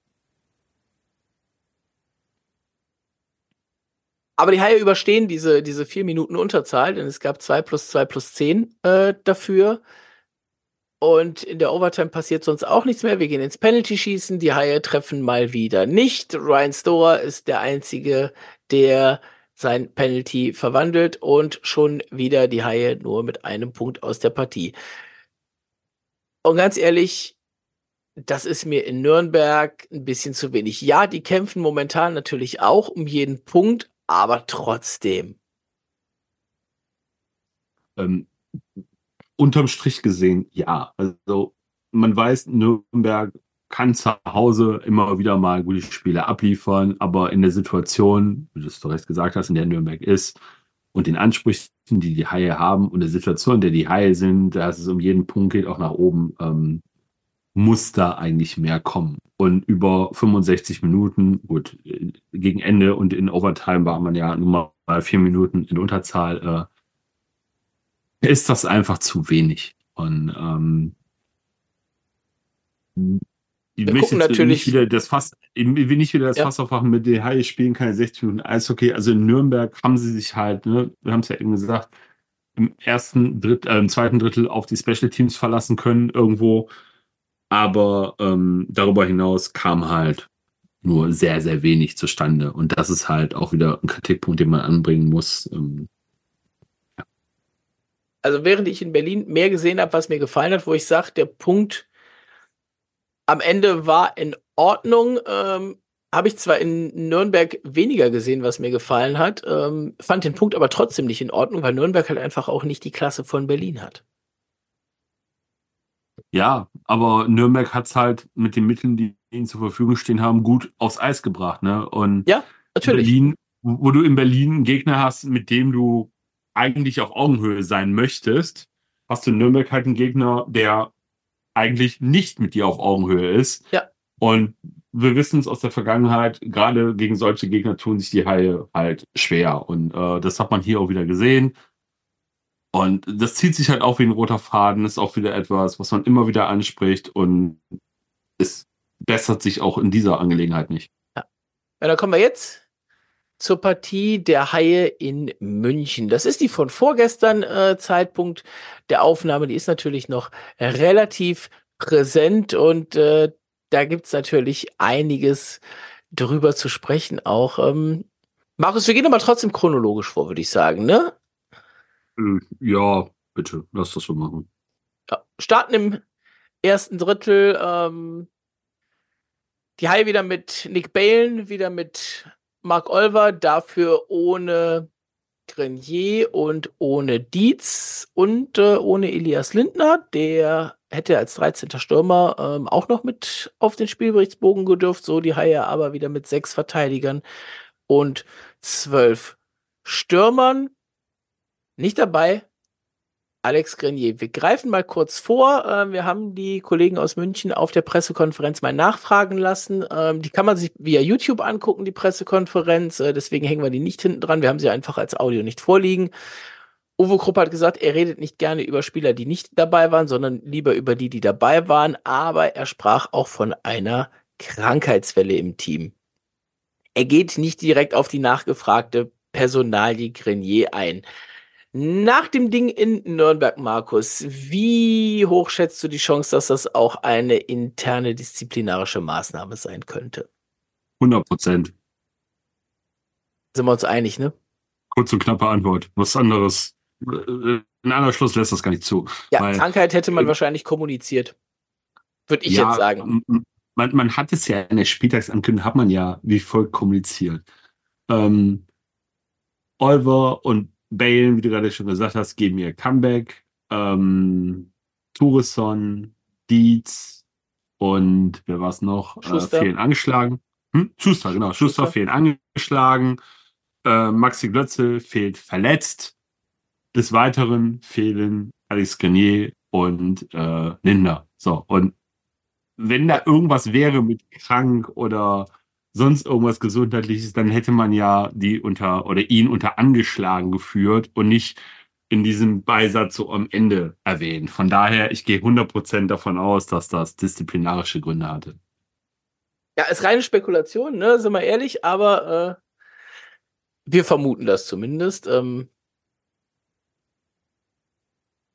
Aber die Haie überstehen diese, diese vier Minuten Unterzahl, denn es gab zwei plus zwei plus zehn äh, dafür. Und in der Overtime passiert sonst auch nichts mehr. Wir gehen ins Penalty-Schießen. Die Haie treffen mal wieder nicht. Ryan Storer ist der Einzige, der sein Penalty verwandelt und schon wieder die Haie nur mit einem Punkt aus der Partie. Und ganz ehrlich, das ist mir in Nürnberg ein bisschen zu wenig. Ja, die kämpfen momentan natürlich auch um jeden Punkt, aber trotzdem. Ähm, unterm Strich gesehen, ja. Also man weiß, Nürnberg kann zu Hause immer wieder mal gute Spiele abliefern, aber in der Situation, wie du es recht gesagt hast, in der Nürnberg ist und den Ansprüchen, die die Haie haben und der Situation, in der die Haie sind, dass es um jeden Punkt geht, auch nach oben, ähm, muss da eigentlich mehr kommen. Und über 65 Minuten, gut, gegen Ende und in Overtime war man ja nur mal vier Minuten in Unterzahl, äh, ist das einfach zu wenig. Und ähm, ich Wir gucken natürlich- nicht wieder das Fass, ich will nicht wieder das Ja. Fass aufmachen mit den Haie spielen keine 60 Minuten Eishockey. Also in Nürnberg haben sie sich halt, ne, wir haben es ja eben gesagt, im ersten Drittel, äh, im zweiten Drittel auf die Special Teams verlassen können irgendwo. Aber ähm, darüber hinaus kam halt nur sehr, sehr wenig zustande. Und das ist halt auch wieder ein Kritikpunkt, den man anbringen muss. Ähm, Also während ich in Berlin mehr gesehen habe, was mir gefallen hat, wo ich sage, der Punkt am Ende war in Ordnung, ähm, habe ich zwar in Nürnberg weniger gesehen, was mir gefallen hat, ähm, fand den Punkt aber trotzdem nicht in Ordnung, weil Nürnberg halt einfach auch nicht die Klasse von Berlin hat. Ja, aber Nürnberg hat's halt mit den Mitteln, die ihnen zur Verfügung stehen haben, gut aufs Eis gebracht. Ne? Und Ja, Natürlich. Berlin, wo wo du in Berlin einen Gegner hast, mit dem du eigentlich auf Augenhöhe sein möchtest, hast du in Nürnberg halt einen Gegner, der eigentlich nicht mit dir auf Augenhöhe ist. Ja. Und wir wissen es aus der Vergangenheit, gerade gegen solche Gegner tun sich die Haie halt schwer. Und äh, das hat man hier auch wieder gesehen. Und das zieht sich halt auch wie ein roter Faden, ist auch wieder etwas, was man immer wieder anspricht und es bessert sich auch in dieser Angelegenheit nicht. Ja, dann kommen wir jetzt zur Partie der Haie in München. Das ist die von vorgestern äh, Zeitpunkt der Aufnahme. Die ist natürlich noch relativ präsent und äh, da gibt's natürlich einiges drüber zu sprechen auch. Ähm, Markus, wir gehen aber trotzdem chronologisch vor, würde ich sagen, ne? Äh, Ja, bitte, lass das so machen. Ja, starten im ersten Drittel. Ähm, die Haie wieder mit Nick Balen, wieder mit Mark Olver, dafür ohne Grenier und ohne Dietz und äh, ohne Elias Lindner, der hätte als 13. Stürmer ähm, auch noch mit auf den Spielberichtsbogen gedürft. So die Haie aber wieder mit sechs Verteidigern und zwölf Stürmern. Nicht dabei Alex Grenier. Wir greifen mal kurz vor. Ähm, wir haben die Kollegen aus München auf der Pressekonferenz mal nachfragen lassen. Ähm, die kann man sich via YouTube angucken, die Pressekonferenz. Äh, deswegen hängen wir die nicht hinten dran. Wir haben sie einfach als Audio nicht vorliegen. Uwe Krupp hat gesagt, er redet nicht gerne über Spieler, die nicht dabei waren, sondern lieber über die, die dabei waren. Aber er sprach auch von einer Krankheitswelle im Team. Er geht nicht direkt auf die nachgefragte Personalie Grenier ein. Nach dem Ding in Nürnberg, Markus, wie hoch schätzt du die Chance, dass das auch eine interne disziplinarische Maßnahme sein könnte? 100 Prozent. Sind wir uns einig, ne? Kurz und knappe Antwort. Was anderes. äh, Ein anderer Schluss lässt das gar nicht zu. Ja, Weil- Krankheit hätte man äh, wahrscheinlich kommuniziert. Würde ich ja, jetzt sagen. Man, man hat es ja in der Spieltagsankündigung, hat man ja wie folgt kommuniziert. Ähm, Oliver und Bale, wie du gerade schon gesagt hast, geben ihr Comeback. Ähm, Tourisson, Dietz und wer war es noch? Äh, Schuster. fehlen angeschlagen. Hm? Schuster, genau. Schuster, Schuster. fehlen angeschlagen. Äh, Maxi Glötze fehlt verletzt. Des Weiteren fehlen Alex Grenier und äh, Lindner. So, und wenn da irgendwas wäre mit krank oder sonst irgendwas Gesundheitliches, dann hätte man ja die unter oder ihn unter angeschlagen geführt und nicht in diesem Beisatz so am Ende erwähnt. Von daher, ich gehe 100% davon aus, dass das disziplinarische Gründe hatte. Ja, ist reine Spekulation, ne? Sind wir ehrlich, aber äh, wir vermuten das zumindest. Ähm,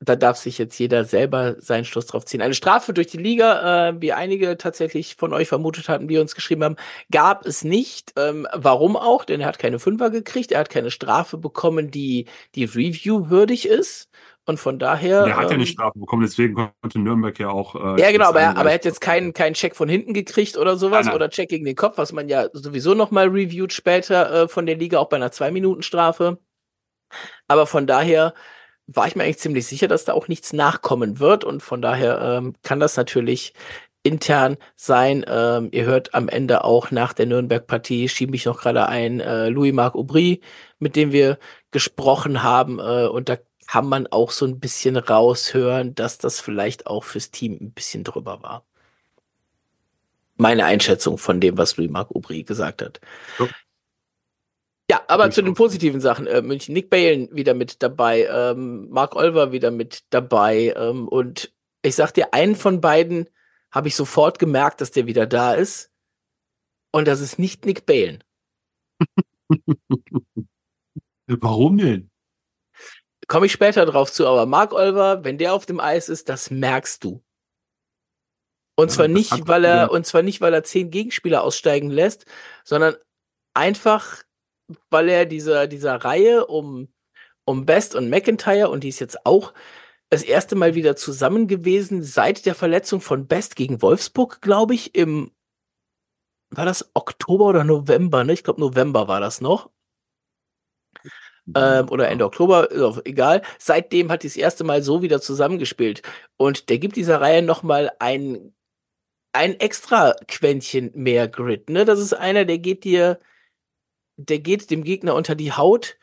da darf sich jetzt jeder selber seinen Schluss drauf ziehen. Eine Strafe durch die Liga, äh, wie einige tatsächlich von euch vermutet hatten, die uns geschrieben haben, gab es nicht. Ähm, warum auch? Denn er hat keine Fünfer gekriegt, er hat keine Strafe bekommen, die die Review würdig ist. Und von daher. Der hat ja eine ähm, Strafe bekommen, deswegen konnte Nürnberg ja auch. Äh, ja, genau, aber er, aber er hat jetzt keinen, keinen Check von hinten gekriegt oder sowas nein, nein. oder Check gegen den Kopf, was man ja sowieso nochmal reviewt später äh, von der Liga, auch bei einer Zwei-Minuten-Strafe. Aber von daher war ich mir eigentlich ziemlich sicher, dass da auch nichts nachkommen wird und von daher ähm, kann das natürlich intern sein. Ähm, ihr hört am Ende auch nach der Nürnberg-Partie, schiebe ich noch gerade ein, äh, Louis-Marc Aubry, mit dem wir gesprochen haben äh, und da kann man auch so ein bisschen raushören, dass das vielleicht auch fürs Team ein bisschen drüber war. Meine Einschätzung von dem, was Louis-Marc Aubry gesagt hat. Ja. Ja, aber zu den positiven Sachen. Äh, München, Nick Balen wieder mit dabei, ähm, Mark Olver wieder mit dabei. Ähm, und ich sag dir, einen von beiden habe ich sofort gemerkt, dass der wieder da ist. Und das ist nicht Nick Balen. Warum denn? Komme ich später drauf zu, aber Mark Olver, wenn der auf dem Eis ist, das merkst du. Und ja, zwar nicht, weil er, und zwar nicht, weil er zehn Gegenspieler aussteigen lässt, sondern einfach, weil er dieser, dieser Reihe um, um Best und McIntyre, und die ist jetzt auch das erste Mal wieder zusammen gewesen seit der Verletzung von Best gegen Wolfsburg, glaube ich, im, war das Oktober oder November, ne? Ich glaube, November war das noch ähm, oder Ende Oktober, egal. Seitdem hat die das erste Mal so wieder zusammengespielt. Und der gibt dieser Reihe nochmal ein, ein extra Quäntchen mehr Grid. Ne? Das ist einer, der geht dir, der geht dem Gegner unter die Haut,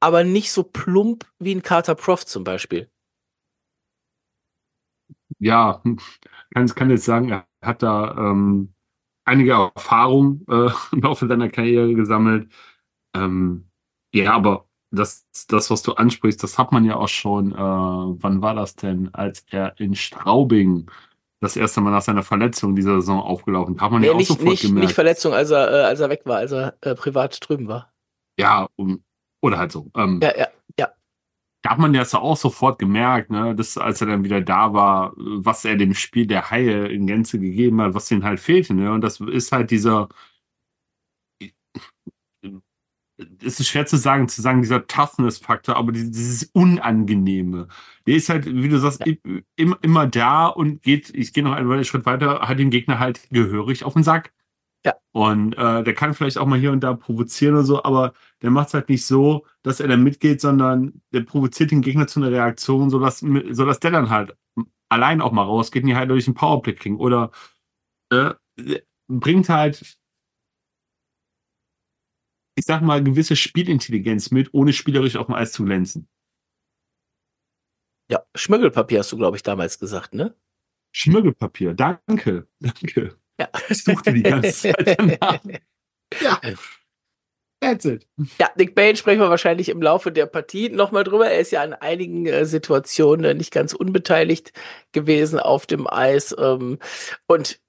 aber nicht so plump wie ein Carter Prof zum Beispiel. Ja, kann, kann jetzt sagen, er hat da ähm, einige Erfahrungen äh, im Laufe seiner Karriere gesammelt. Ähm, ja, aber das, das, was du ansprichst, das hat man ja auch schon, äh, wann war das denn, als er in Straubing das erste Mal nach seiner Verletzung dieser Saison aufgelaufen, hat man nee, ja auch nicht, sofort nicht, gemerkt. Nicht Verletzung, als er, äh, als er weg war, als er äh, privat drüben war. Ja, um, oder halt so. Ähm, ja, ja, ja. Da hat man ja auch sofort gemerkt, ne, dass, als er dann wieder da war, was er dem Spiel der Haie in Gänze gegeben hat, was ihm halt fehlte. Ne? Und das ist halt dieser, es ist schwer zu sagen, zu sagen, dieser Toughness-Faktor, aber dieses Unangenehme. Der ist halt, wie du sagst, ja. immer, immer da und geht, ich gehe noch einen Schritt weiter, hat den Gegner halt gehörig auf den Sack. Ja. Und äh, der kann vielleicht auch mal hier und da provozieren oder so, aber der macht es halt nicht so, dass er dann mitgeht, sondern der provoziert den Gegner zu einer Reaktion, sodass, sodass der dann halt allein auch mal rausgeht und die halt durch einen Powerplay kriegen. Oder äh, bringt halt ich sag mal, gewisse Spielintelligenz mit, ohne spielerisch auf dem Eis zu glänzen. Ja, Schmöggelpapier hast du, glaube ich, damals gesagt, ne? Schmöggelpapier, danke, danke. Ja. Ich suchte die ganze Zeit danach. ja. That's it. Ja, Nick Bain sprechen wir wahrscheinlich im Laufe der Partie nochmal drüber. Er ist ja an einigen äh, Situationen nicht ganz unbeteiligt gewesen auf dem Eis. Ähm, und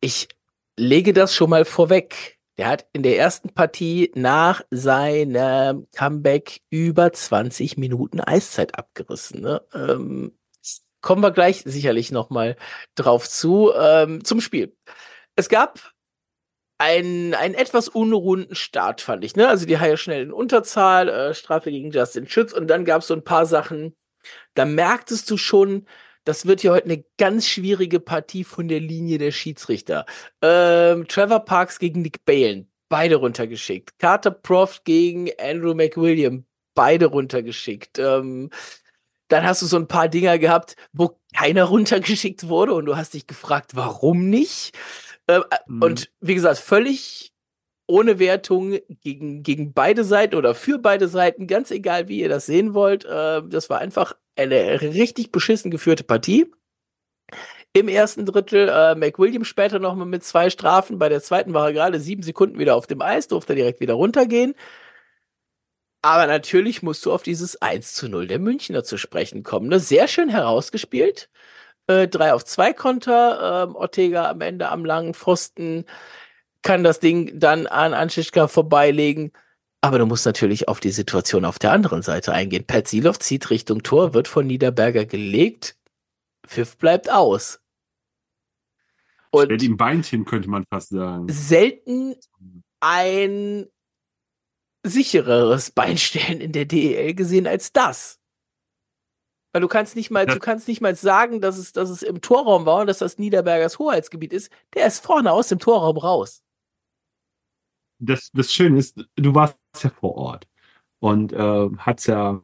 ich lege das schon mal vorweg. Der hat in der ersten Partie nach seinem Comeback über 20 Minuten Eiszeit abgerissen. Ne? Ähm, kommen wir gleich sicherlich noch mal drauf zu. Ähm, zum Spiel. Es gab einen, einen etwas unrunden Start, fand ich. Ne? Also die Haie schnell in Unterzahl, äh, Strafe gegen Justin Schütz und dann gab es so ein paar Sachen, da merktest du schon, das wird hier heute eine ganz schwierige Partie von der Linie der Schiedsrichter. Ähm, Trevor Parks gegen Nick Balen, beide runtergeschickt. Carter Proft gegen Andrew McWilliam, beide runtergeschickt. Ähm, dann hast du so ein paar Dinger gehabt, wo keiner runtergeschickt wurde und du hast dich gefragt, warum nicht? Ähm, mhm. Und wie gesagt, völlig ohne Wertung gegen, gegen beide Seiten oder für beide Seiten, ganz egal, wie ihr das sehen wollt. Äh, das war einfach eine richtig beschissen geführte Partie. Im ersten Drittel äh, McWilliam später nochmal mit zwei Strafen. Bei der zweiten war er gerade sieben Sekunden wieder auf dem Eis, durfte direkt wieder runtergehen. Aber natürlich musst du auf dieses 1 zu 0 der Münchner zu sprechen kommen. Ne? Sehr schön herausgespielt. Äh, drei auf zwei Konter. Ähm, Ortega am Ende am langen Pfosten kann das Ding dann an Anschischka vorbeilegen. Aber du musst natürlich auf die Situation auf der anderen Seite eingehen. Pat Silov zieht Richtung Tor, wird von Niederberger gelegt. Pfiff bleibt aus. Und Stellt ihm Beinchen, könnte man fast sagen. Selten ein sichereres Beinstellen in der DEL gesehen als das. Weil du kannst nicht mal, das, du kannst nicht mal sagen, dass es, dass es im Torraum war und dass das Niederbergers Hoheitsgebiet ist. Der ist vorne aus dem Torraum raus. Das, das Schöne ist, du warst ja vor Ort und äh, hast ja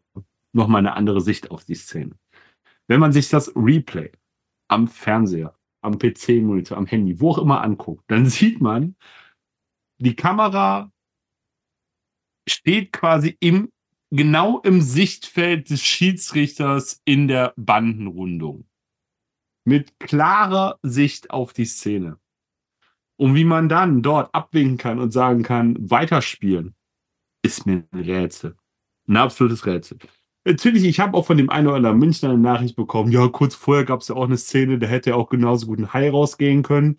nochmal eine andere Sicht auf die Szene. Wenn man sich das Replay am Fernseher, am PC-Monitor, am Handy, wo auch immer anguckt, dann sieht man, die Kamera steht quasi im genau im Sichtfeld des Schiedsrichters in der Bandenrundung. Mit klarer Sicht auf die Szene. Und wie man dann dort abwinken kann und sagen kann, weiterspielen, ist mir ein Rätsel. Ein absolutes Rätsel. Natürlich, ich habe auch von dem einen oder anderen Münchner eine Nachricht bekommen, ja, kurz vorher gab es ja auch eine Szene, da hätte er auch genauso gut ein Hai rausgehen können.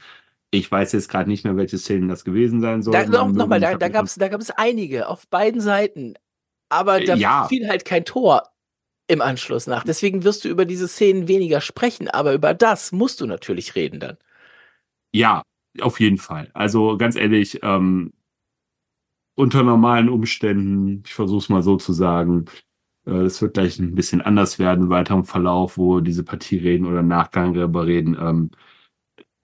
Ich weiß jetzt gerade nicht mehr, welche Szenen das gewesen sein sollen. Da, Nochmal, da, da gab es da gab's einige auf beiden Seiten. Aber da ja. fiel halt kein Tor im Anschluss nach. Deswegen wirst du über diese Szenen weniger sprechen, aber über das musst du natürlich reden dann. Ja, auf jeden Fall. Also ganz ehrlich, ähm, unter normalen Umständen, ich versuche es mal so zu sagen, äh, es wird gleich ein bisschen anders werden, weiter im Verlauf, wo diese Partie reden oder Nachgang darüber reden. Ähm,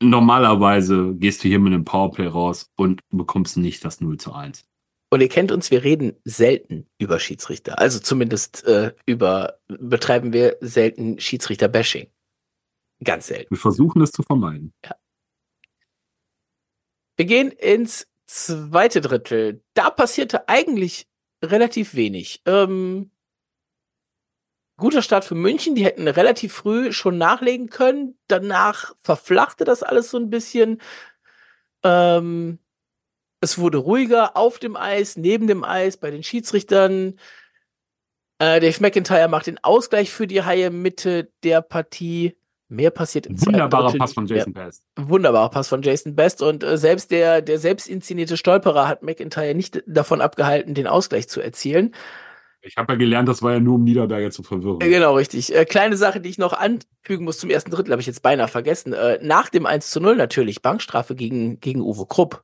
normalerweise gehst du hier mit einem Powerplay raus und bekommst nicht das 0 zu 1. Und ihr kennt uns, wir reden selten über Schiedsrichter. Also zumindest äh, über betreiben wir selten Schiedsrichter-Bashing. Ganz selten. Wir versuchen es zu vermeiden. Ja. Wir gehen ins zweite Drittel. Da passierte eigentlich relativ wenig. Ähm, guter Start für München. Die hätten relativ früh schon nachlegen können. Danach verflachte das alles so ein bisschen. Ähm, es wurde ruhiger auf dem Eis, neben dem Eis, bei den Schiedsrichtern. Äh, Dave McIntyre macht den Ausgleich für die Haie Mitte der Partie. Mehr passiert im Wunderbarer Pass von Jason ja, Best. Wunderbarer Pass von Jason Best. Und äh, selbst der, der selbst inszenierte Stolperer hat McIntyre nicht davon abgehalten, den Ausgleich zu erzielen. Ich habe ja gelernt, das war ja nur um Niederberger zu verwirren. Äh, genau, richtig. Äh, kleine Sache, die ich noch anfügen muss zum ersten Drittel, habe ich jetzt beinahe vergessen. Äh, nach dem 1 zu 0 natürlich Bankstrafe gegen, gegen Uwe Krupp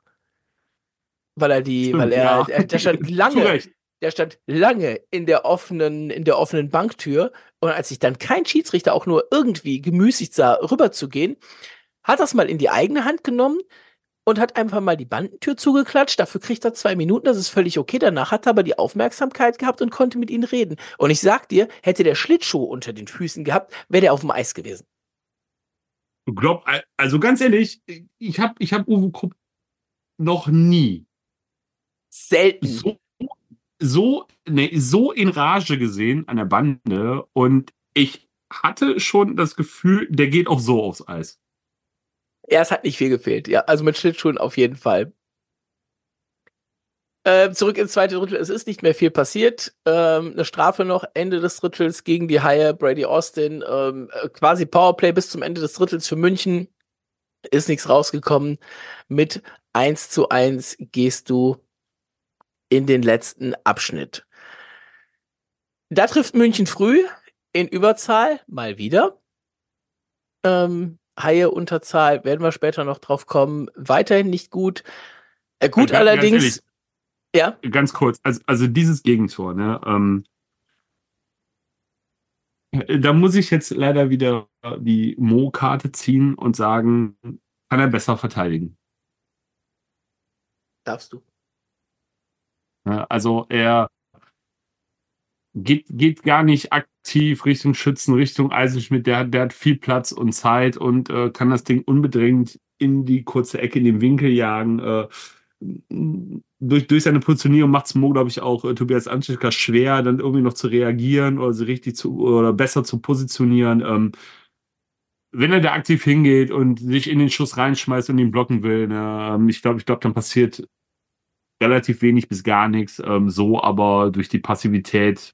weil er die, Stimmt, weil er, ja. er, der stand lange, der stand lange in der offenen, in der offenen Banktür. Und als sich dann kein Schiedsrichter auch nur irgendwie gemüßigt sah, rüberzugehen, hat das mal in die eigene Hand genommen und hat einfach mal die Bandentür zugeklatscht. Dafür kriegt er zwei Minuten, das ist völlig okay. Danach hat er aber die Aufmerksamkeit gehabt und konnte mit ihnen reden. Und ich sag dir, hätte der Schlittschuh unter den Füßen gehabt, wäre der auf dem Eis gewesen. Glaub, also ganz ehrlich, ich habe ich hab Uwe Krupp noch nie selten. So, so, nee, so in Rage gesehen an der Bande und ich hatte schon das Gefühl, der geht auch so aufs Eis. Ja, es hat nicht viel gefehlt. Ja, also mit Schlittschuhen auf jeden Fall. Ähm, zurück ins zweite Drittel. Es ist nicht mehr viel passiert. Ähm, eine Strafe noch Ende des Drittels gegen die Haie. Brady Austin. Ähm, äh, quasi Powerplay bis zum Ende des Drittels für München. Ist nichts rausgekommen. Mit 1 zu 1 gehst du in den letzten Abschnitt. Da trifft München früh in Überzahl mal wieder. Ähm, Haie Unterzahl werden wir später noch drauf kommen. Weiterhin nicht gut. Äh, gut ja, allerdings. Ehrlich, ja. Ganz kurz. Also, also dieses Gegentor, ne? Ähm, da muss ich jetzt leider wieder die Mo-Karte ziehen und sagen, kann er besser verteidigen. Darfst du. Ne? Also er geht, geht gar nicht aktiv Richtung Schützen, Richtung Eisenschmidt. Der, der hat viel Platz und Zeit und äh, kann das Ding unbedingt in die kurze Ecke, in den Winkel jagen. Äh, durch, durch seine Positionierung macht es Mo, glaube ich, auch äh, Tobias Anschicker schwer, dann irgendwie noch zu reagieren oder sie richtig zu oder besser zu positionieren. Ähm, wenn er da aktiv hingeht und sich in den Schuss reinschmeißt und ihn blocken will, ne, ähm, ich glaube, ich glaube, dann passiert relativ wenig bis gar nichts. Ähm, so aber durch die Passivität,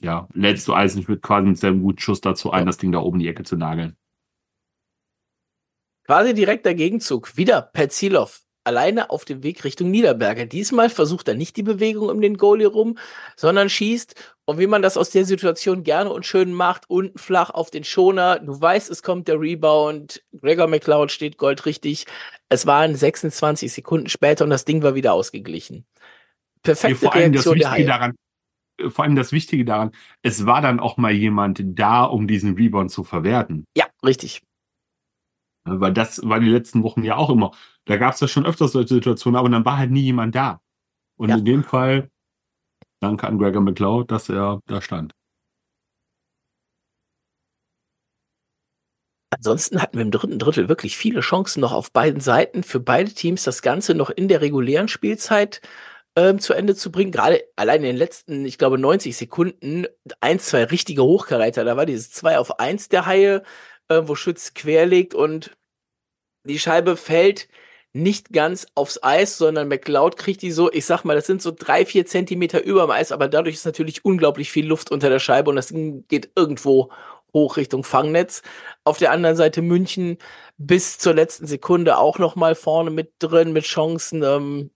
ja, lädst du Eisenschmidt quasi mit seinem guten Schuss dazu ein, ja. das Ding da oben in die Ecke zu nageln. Quasi direkter Gegenzug. Wieder Petzilov alleine auf dem Weg Richtung Niederberger. Diesmal versucht er nicht die Bewegung um den Goalie rum, sondern schießt. Und wie man das aus der Situation gerne und schön macht, unten flach auf den Schoner. Du weißt, es kommt der Rebound. Gregor McLeod steht goldrichtig. Es waren 26 Sekunden später und das Ding war wieder ausgeglichen. Perfekte Reaktion der. Daran, vor allem das Wichtige daran, es war dann auch mal jemand da, um diesen Rebound zu verwerten. Ja, richtig. Weil das war die letzten Wochen ja auch immer. Da gab es ja schon öfters solche Situationen, aber dann war halt nie jemand da. Und ja. in dem Fall, danke an Gregor McLeod, dass er da stand. Ansonsten hatten wir im dritten Drittel wirklich viele Chancen noch auf beiden Seiten für beide Teams das Ganze noch in der regulären Spielzeit ähm, zu Ende zu bringen. Gerade allein in den letzten, ich glaube, 90 Sekunden, ein, zwei richtige Hochkaräter. Da war dieses 2 auf 1 der Haie, wo Schütz querlegt und die Scheibe fällt nicht ganz aufs Eis, sondern McLeod kriegt die so, ich sag mal, das sind so drei, vier Zentimeter über dem Eis, aber dadurch ist natürlich unglaublich viel Luft unter der Scheibe und das geht irgendwo hoch Richtung Fangnetz. Auf der anderen Seite München bis zur letzten Sekunde auch noch mal vorne mit drin mit Chancen. Ähm,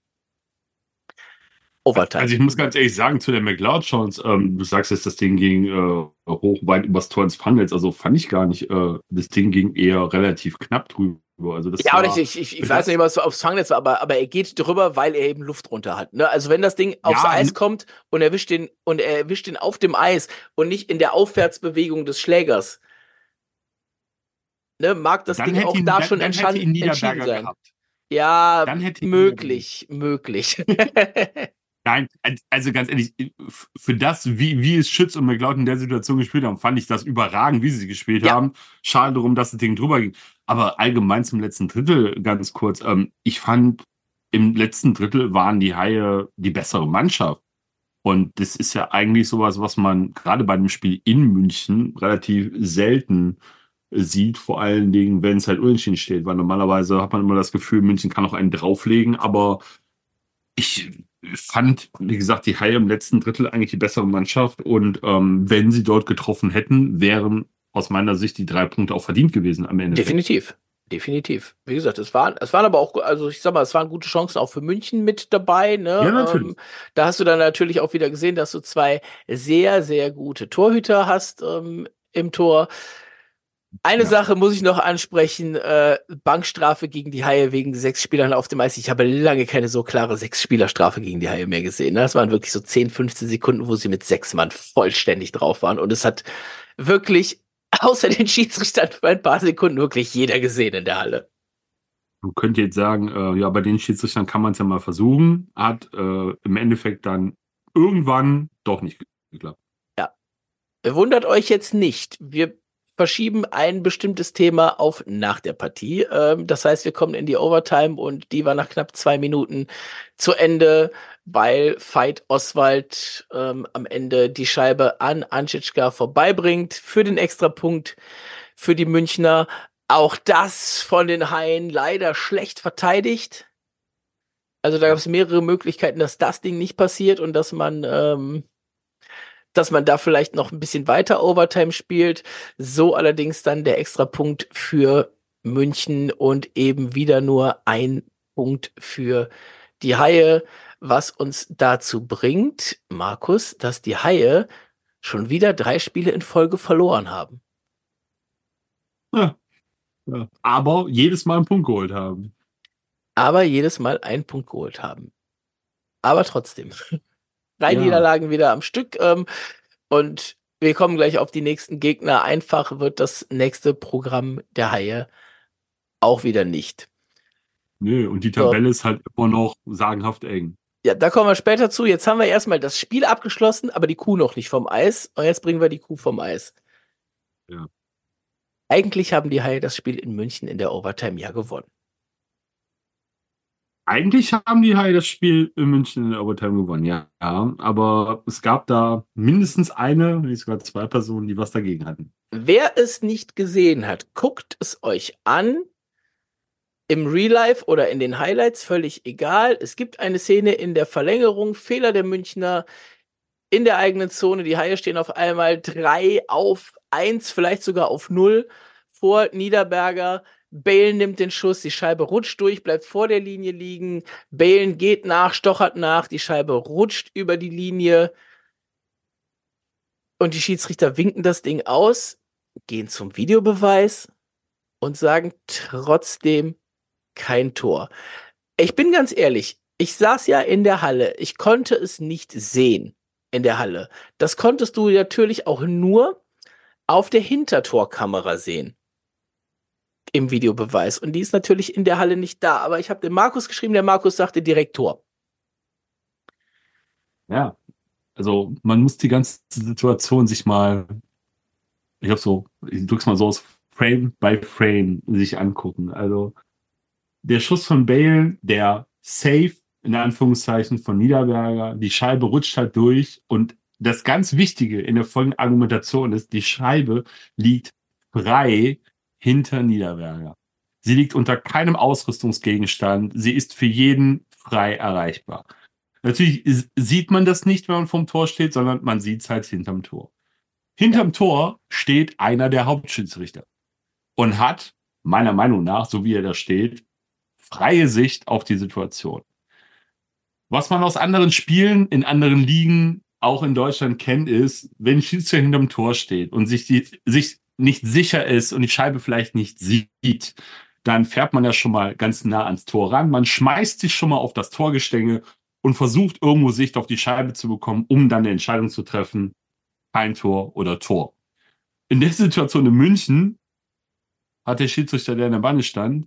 Overtime. Also ich muss ganz ehrlich sagen, zu der McLeod Chance, ähm, du sagst jetzt, das Ding ging äh, hoch weit übers Tor ins Fangnetz, also fand ich gar nicht, äh, das Ding ging eher relativ knapp drüber. Also das ja, war, ich, ich, ich weiß nicht, was aufs Fangnetz war, aber, aber er geht drüber, weil er eben Luft runter hat. Ne? Also wenn das Ding aufs ja, Eis kommt und er erwischt den und er erwischt den auf dem Eis und nicht in der Aufwärtsbewegung des Schlägers, ne, mag das Ding auch ihn, da dann, schon dann entschieden sein. Gehabt. Ja, möglich, möglich. Nein, also ganz ehrlich, für das, wie, wie es Schütz und McLeod in der Situation gespielt haben, fand ich das überragend, wie sie gespielt ja. haben. Schade darum, dass das Ding drüber ging. Aber allgemein zum letzten Drittel ganz kurz. Ähm, ich fand, im letzten Drittel waren die Haie die bessere Mannschaft. Und das ist ja eigentlich sowas, was man gerade bei dem Spiel in München relativ selten sieht, vor allen Dingen, wenn es halt unentschieden steht, weil normalerweise hat man immer das Gefühl, München kann auch einen drauflegen, aber ich fand, wie gesagt, die Haie im letzten Drittel eigentlich die bessere Mannschaft und ähm, wenn sie dort getroffen hätten, wären aus meiner Sicht die drei Punkte auch verdient gewesen am Ende. Definitiv. Definitiv. Wie gesagt, es waren, es waren aber auch, also ich sag mal, es waren gute Chancen auch für München mit dabei. Ne? Ja, natürlich. Ähm, da hast du dann natürlich auch wieder gesehen, dass du zwei sehr, sehr gute Torhüter hast ähm, im Tor. Eine ja. Sache muss ich noch ansprechen, äh, Bankstrafe gegen die Haie wegen sechs Spielern auf dem Eis. Ich habe lange keine so klare Sechs-Spieler-Strafe gegen die Haie mehr gesehen. Ne? Das waren wirklich so 10, 15 Sekunden, wo sie mit sechs Mann vollständig drauf waren. Und es hat wirklich außer den Schiedsrichtern für ein paar Sekunden wirklich jeder gesehen in der Halle. Man könnte jetzt sagen, äh, ja, bei den Schiedsrichtern kann man es ja mal versuchen. Hat äh, im Endeffekt dann irgendwann doch nicht geklappt. Ja. Wundert euch jetzt nicht. Wir verschieben ein bestimmtes Thema auf nach der Partie. Ähm, das heißt, wir kommen in die Overtime und die war nach knapp zwei Minuten zu Ende, weil Veit Oswald ähm, am Ende die Scheibe an Anschitschka vorbeibringt für den Extrapunkt für die Münchner. Auch das von den Haien leider schlecht verteidigt. Also da gab es mehrere Möglichkeiten, dass das Ding nicht passiert und dass man ähm, dass man da vielleicht noch ein bisschen weiter Overtime spielt. So allerdings dann der extra Punkt für München und eben wieder nur ein Punkt für die Haie, was uns dazu bringt, Markus, dass die Haie schon wieder drei Spiele in Folge verloren haben. Ja. ja. Aber jedes Mal einen Punkt geholt haben. Aber jedes Mal einen Punkt geholt haben. Aber trotzdem. Drei ja. Niederlagen wieder am Stück. Ähm, und wir kommen gleich auf die nächsten Gegner. Einfach wird das nächste Programm der Haie auch wieder nicht. Nö, und die Tabelle so. ist halt immer noch sagenhaft eng. Ja, da kommen wir später zu. Jetzt haben wir erstmal das Spiel abgeschlossen, aber die Kuh noch nicht vom Eis. Und jetzt bringen wir die Kuh vom Eis. Ja. Eigentlich haben die Haie das Spiel in München in der Overtime ja gewonnen. Eigentlich haben die Haie das Spiel in München in der Overtime gewonnen, ja. ja. Aber es gab da mindestens eine, nicht sogar zwei Personen, die was dagegen hatten. Wer es nicht gesehen hat, guckt es euch an. Im Real Life oder in den Highlights, völlig egal. Es gibt eine Szene in der Verlängerung, Fehler der Münchner in der eigenen Zone. Die Haie stehen auf einmal drei auf eins, vielleicht sogar auf null vor Niederberger Balen nimmt den Schuss, die Scheibe rutscht durch, bleibt vor der Linie liegen. Balen geht nach, stochert nach, die Scheibe rutscht über die Linie. Und die Schiedsrichter winken das Ding aus, gehen zum Videobeweis und sagen trotzdem kein Tor. Ich bin ganz ehrlich, ich saß ja in der Halle, ich konnte es nicht sehen. in der Halle. Das konntest du natürlich auch nur auf der Hintertorkamera sehen. Im Videobeweis. Und die ist natürlich in der Halle nicht da. Aber ich habe dem Markus geschrieben, der Markus sagte direkt Tor. Ja, also man muss die ganze Situation sich mal, ich habe so, ich drück's mal so aus Frame by Frame sich angucken. Also der Schuss von Bale, der Safe in Anführungszeichen von Niederberger, die Scheibe rutscht halt durch und das ganz Wichtige in der folgenden Argumentation ist, die Scheibe liegt frei hinter Niederberger. Sie liegt unter keinem Ausrüstungsgegenstand. Sie ist für jeden frei erreichbar. Natürlich sieht man das nicht, wenn man vom Tor steht, sondern man sieht es halt hinterm Tor. Hinterm ja. Tor steht einer der Hauptschiedsrichter und hat, meiner Meinung nach, so wie er da steht, freie Sicht auf die Situation. Was man aus anderen Spielen in anderen Ligen auch in Deutschland kennt, ist, wenn ein Schiedsrichter hinterm Tor steht und sich, die, sich nicht sicher ist und die Scheibe vielleicht nicht sieht, dann fährt man ja schon mal ganz nah ans Tor ran. Man schmeißt sich schon mal auf das Torgestänge und versucht irgendwo Sicht auf die Scheibe zu bekommen, um dann eine Entscheidung zu treffen, kein Tor oder Tor. In der Situation in München hat der Schiedsrichter, der in der Banne stand,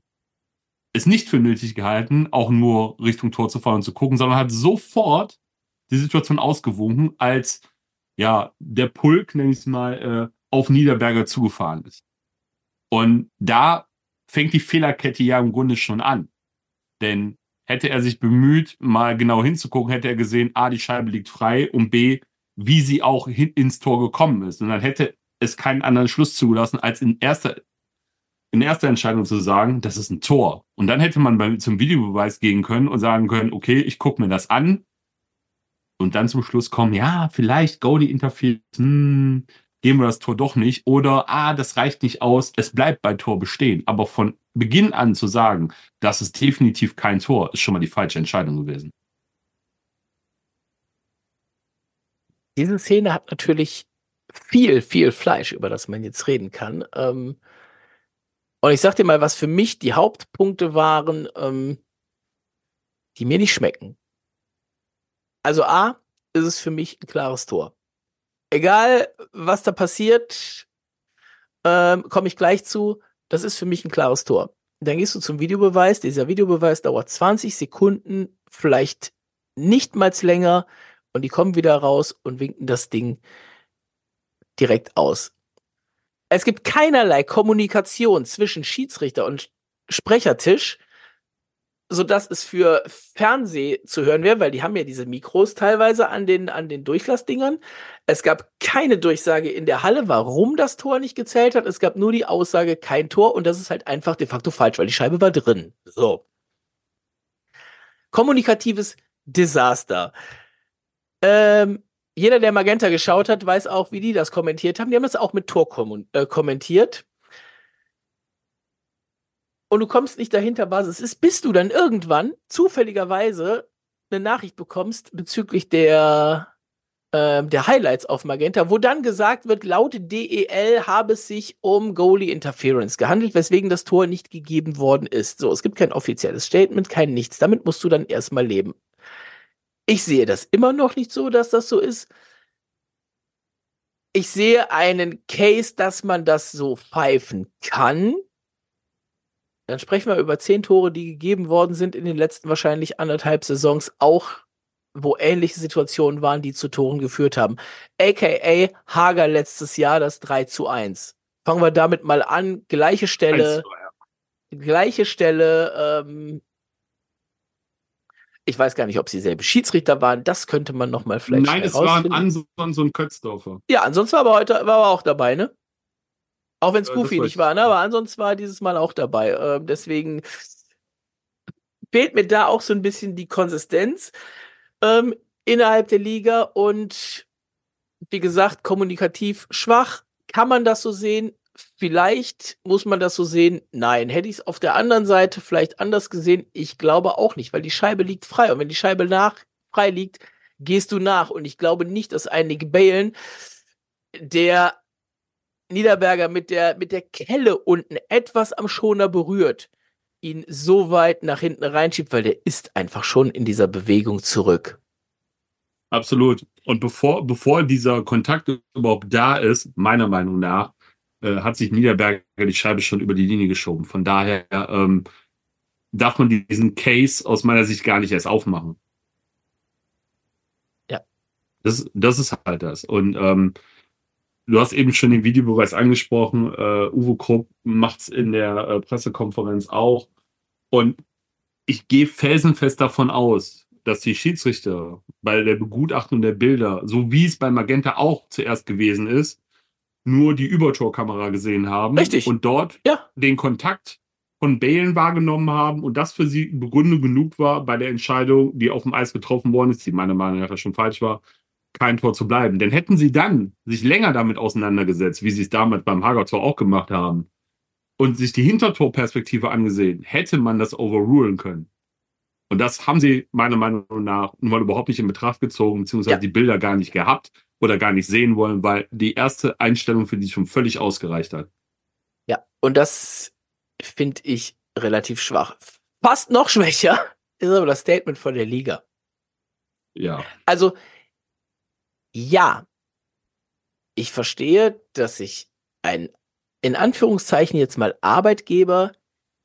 es nicht für nötig gehalten, auch nur Richtung Tor zu fahren und zu gucken, sondern hat sofort die Situation ausgewunken, als ja der Pulk, nenne ich es mal, äh, auf Niederberger zugefahren ist. Und da fängt die Fehlerkette ja im Grunde schon an. Denn hätte er sich bemüht, mal genau hinzugucken, hätte er gesehen, A, die Scheibe liegt frei und B, wie sie auch ins Tor gekommen ist. Und dann hätte es keinen anderen Schluss zugelassen, als in erster, in erster Entscheidung zu sagen, das ist ein Tor. Und dann hätte man bei, zum Videobeweis gehen können und sagen können, okay, ich gucke mir das an. Und dann zum Schluss kommen, ja, vielleicht Goldie interferiert, hm, geben wir das Tor doch nicht. Oder, ah, das reicht nicht aus, es bleibt bei Tor bestehen. Aber von Beginn an zu sagen, das ist definitiv kein Tor, ist schon mal die falsche Entscheidung gewesen. Diese Szene hat natürlich viel, viel Fleisch, über das man jetzt reden kann. Ähm, und ich sag dir mal, was für mich die Hauptpunkte waren, ähm, die mir nicht schmecken. Also A, ist es für mich ein klares Tor egal was da passiert, ähm, komme ich gleich zu. Das ist für mich ein klares Tor. Dann gehst du zum Videobeweis. Dieser Videobeweis dauert 20 Sekunden, vielleicht nicht mal länger. Und die kommen wieder raus und winken das Ding direkt aus. Es gibt keinerlei Kommunikation zwischen Schiedsrichter und Sprechertisch so dass es für Fernseh zu hören wäre, weil die haben ja diese Mikros teilweise an den, an den Durchlassdingern. Es gab keine Durchsage in der Halle, warum das Tor nicht gezählt hat. Es gab nur die Aussage, kein Tor und das ist halt einfach de facto falsch, weil die Scheibe war drin. So. Kommunikatives Desaster. Ähm, jeder, der Magenta geschaut hat, weiß auch, wie die das kommentiert haben. Die haben das auch mit Tor äh, kommentiert und du kommst nicht dahinter, was es ist, bis du dann irgendwann zufälligerweise eine Nachricht bekommst bezüglich der, äh, der Highlights auf Magenta, wo dann gesagt wird, laut DEL habe es sich um Goalie Interference gehandelt, weswegen das Tor nicht gegeben worden ist. So, es gibt kein offizielles Statement, kein nichts. Damit musst du dann erstmal leben. Ich sehe das immer noch nicht so, dass das so ist. Ich sehe einen Case, dass man das so pfeifen kann. Dann sprechen wir über zehn Tore, die gegeben worden sind in den letzten wahrscheinlich anderthalb Saisons, auch wo ähnliche Situationen waren, die zu Toren geführt haben. AKA Hager letztes Jahr das 3 zu 1. Fangen wir damit mal an. Gleiche Stelle. 1, ja. Gleiche Stelle. Ähm, ich weiß gar nicht, ob sie selbe Schiedsrichter waren. Das könnte man noch mal vielleicht Nein, es waren Ansons und Kötzdorfer. Ja, ansonsten war aber heute war aber auch dabei, ne? Auch wenn es Goofy nicht war, ne? aber ansonsten war er dieses Mal auch dabei. Ähm, deswegen fehlt mir da auch so ein bisschen die Konsistenz ähm, innerhalb der Liga und wie gesagt, kommunikativ schwach. Kann man das so sehen? Vielleicht muss man das so sehen. Nein, hätte ich es auf der anderen Seite vielleicht anders gesehen. Ich glaube auch nicht, weil die Scheibe liegt frei. Und wenn die Scheibe nach frei liegt, gehst du nach. Und ich glaube nicht, dass einige Balen, der Niederberger mit der, mit der Kelle unten etwas am Schoner berührt, ihn so weit nach hinten reinschiebt, weil der ist einfach schon in dieser Bewegung zurück. Absolut. Und bevor, bevor dieser Kontakt überhaupt da ist, meiner Meinung nach, äh, hat sich Niederberger die Scheibe schon über die Linie geschoben. Von daher ähm, darf man diesen Case aus meiner Sicht gar nicht erst aufmachen. Ja. Das, das ist halt das. Und ähm, du hast eben schon den Videobeweis angesprochen. Äh, Uwe Krupp macht es in der äh, Pressekonferenz auch. Und ich gehe felsenfest davon aus, dass die Schiedsrichter bei der Begutachtung der Bilder, so wie es bei Magenta auch zuerst gewesen ist, nur die Übertorkamera gesehen haben Richtig. und dort Ja. den Kontakt von Balen wahrgenommen haben und das für sie Begründung genug war, bei der Entscheidung, die auf dem Eis getroffen worden ist, die meiner Meinung nach schon falsch war, kein Tor zu bleiben. Denn hätten sie dann sich länger damit auseinandergesetzt, wie sie es damals beim Hager-Tor auch gemacht haben, und sich die Hintertorperspektive angesehen, hätte man das overrulen können. Und das haben sie meiner Meinung nach nun mal überhaupt nicht in Betracht gezogen, beziehungsweise Ja. die Bilder gar nicht gehabt oder gar nicht sehen wollen, weil die erste Einstellung für die schon völlig ausgereicht hat. Ja, und das finde ich relativ schwach. Fast noch schwächer ist aber das Statement von der Liga. Ja. Also, ja, ich verstehe, dass sich ein, in Anführungszeichen jetzt mal Arbeitgeber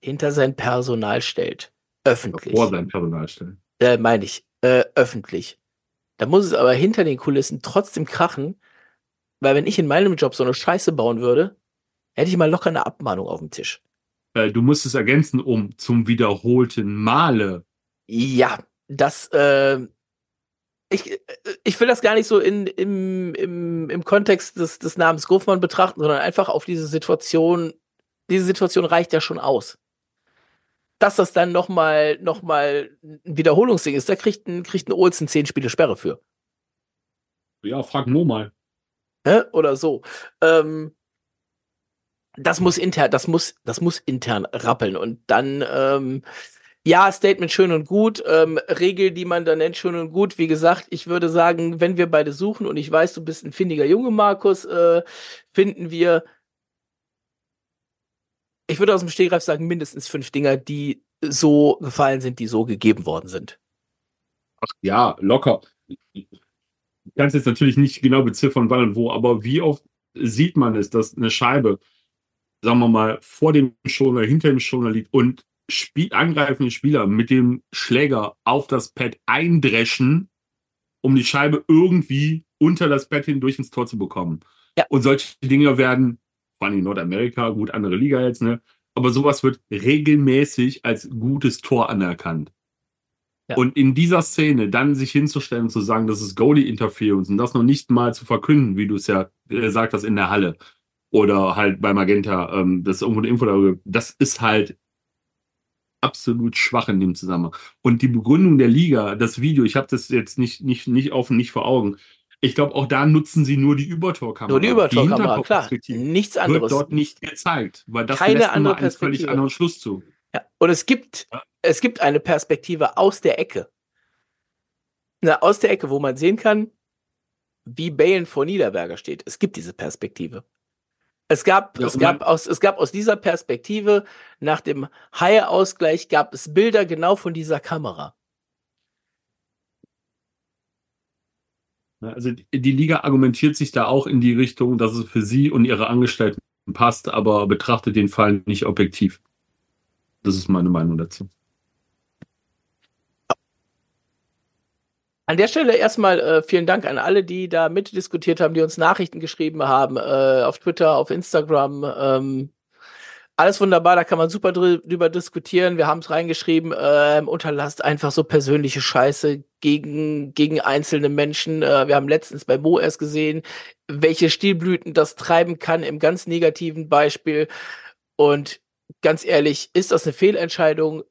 hinter sein Personal stellt. Öffentlich. Vor sein Personal stellen. Äh, meine ich, äh, öffentlich. Da muss es aber hinter den Kulissen trotzdem krachen, weil wenn ich in meinem Job so eine Scheiße bauen würde, hätte ich mal locker eine Abmahnung auf dem Tisch. Äh, du musst es ergänzen, um zum wiederholten Male. Ja, das, äh, ich, äh, ich will das gar nicht so in, im, im, im Kontext des, des Namens Goffmann betrachten, sondern einfach auf diese Situation. Diese Situation reicht ja schon aus. Dass das dann nochmal noch mal ein Wiederholungsding ist, da kriegt ein, kriegt ein Olsen zehn Spiele Sperre für. Ja, frag Mo mal. oder so. Ähm, das muss intern, das muss, das muss intern rappeln und dann, ähm, ja, Statement schön und gut, ähm, Regel, die man da nennt, schön und gut. Wie gesagt, ich würde sagen, wenn wir beide suchen und ich weiß, du bist ein findiger Junge, Markus, äh, finden wir, ich würde aus dem Stegreif sagen, mindestens fünf Dinger, die so gefallen sind, die so gegeben worden sind. Ach ja, locker. Ich kann es jetzt natürlich nicht genau beziffern, wann und wo, aber wie oft sieht man es, dass eine Scheibe, sagen wir mal, vor dem Schoner, hinter dem Schoner liegt und Spiel, angreifende Spieler mit dem Schläger auf das Pad eindreschen, um die Scheibe irgendwie unter das Pad hindurch ins Tor zu bekommen. Ja. Und solche Dinge werden, vor allem in Nordamerika, gut, andere Liga jetzt, ne? Aber sowas wird regelmäßig als gutes Tor anerkannt. Ja. Und in dieser Szene dann sich hinzustellen und zu sagen, das ist Goalie-Interference und das noch nicht mal zu verkünden, wie du es ja gesagt hast in der Halle oder halt bei Magenta, ähm, das ist irgendwo eine Info darüber, das ist halt absolut schwach in dem Zusammenhang. Und die Begründung der Liga, das Video, ich habe das jetzt nicht, nicht, nicht offen, nicht vor Augen. Ich glaube, auch da nutzen sie nur die Übertorkamera. Nur die Übertorkamera, klar. Nichts wird anderes. dort nicht gezeigt, weil das Keine andere einen völlig anderen Schluss zu. Ja. Und es gibt, Ja. es gibt eine Perspektive aus der Ecke. Na, aus der Ecke, wo man sehen kann, wie Balen vor Niederberger steht. Es gibt diese Perspektive. Es gab, Ja, es gab aus, es gab aus dieser Perspektive nach dem Haie-Ausgleich gab es Bilder genau von dieser Kamera. Also die Liga argumentiert sich da auch in die Richtung, dass es für sie und ihre Angestellten passt, aber betrachtet den Fall nicht objektiv. Das ist meine Meinung dazu. An der Stelle erstmal äh, vielen Dank an alle, die da mitdiskutiert haben, die uns Nachrichten geschrieben haben, äh, auf Twitter, auf Instagram. Ähm, alles wunderbar, da kann man super drü drüber diskutieren. Wir haben es reingeschrieben, ähm, unterlasst einfach so persönliche Scheiße gegen, gegen einzelne Menschen. Äh, wir haben letztens bei Mo erst gesehen, welche Stilblüten das treiben kann im ganz negativen Beispiel. Und ganz ehrlich, ist das eine Fehlentscheidung?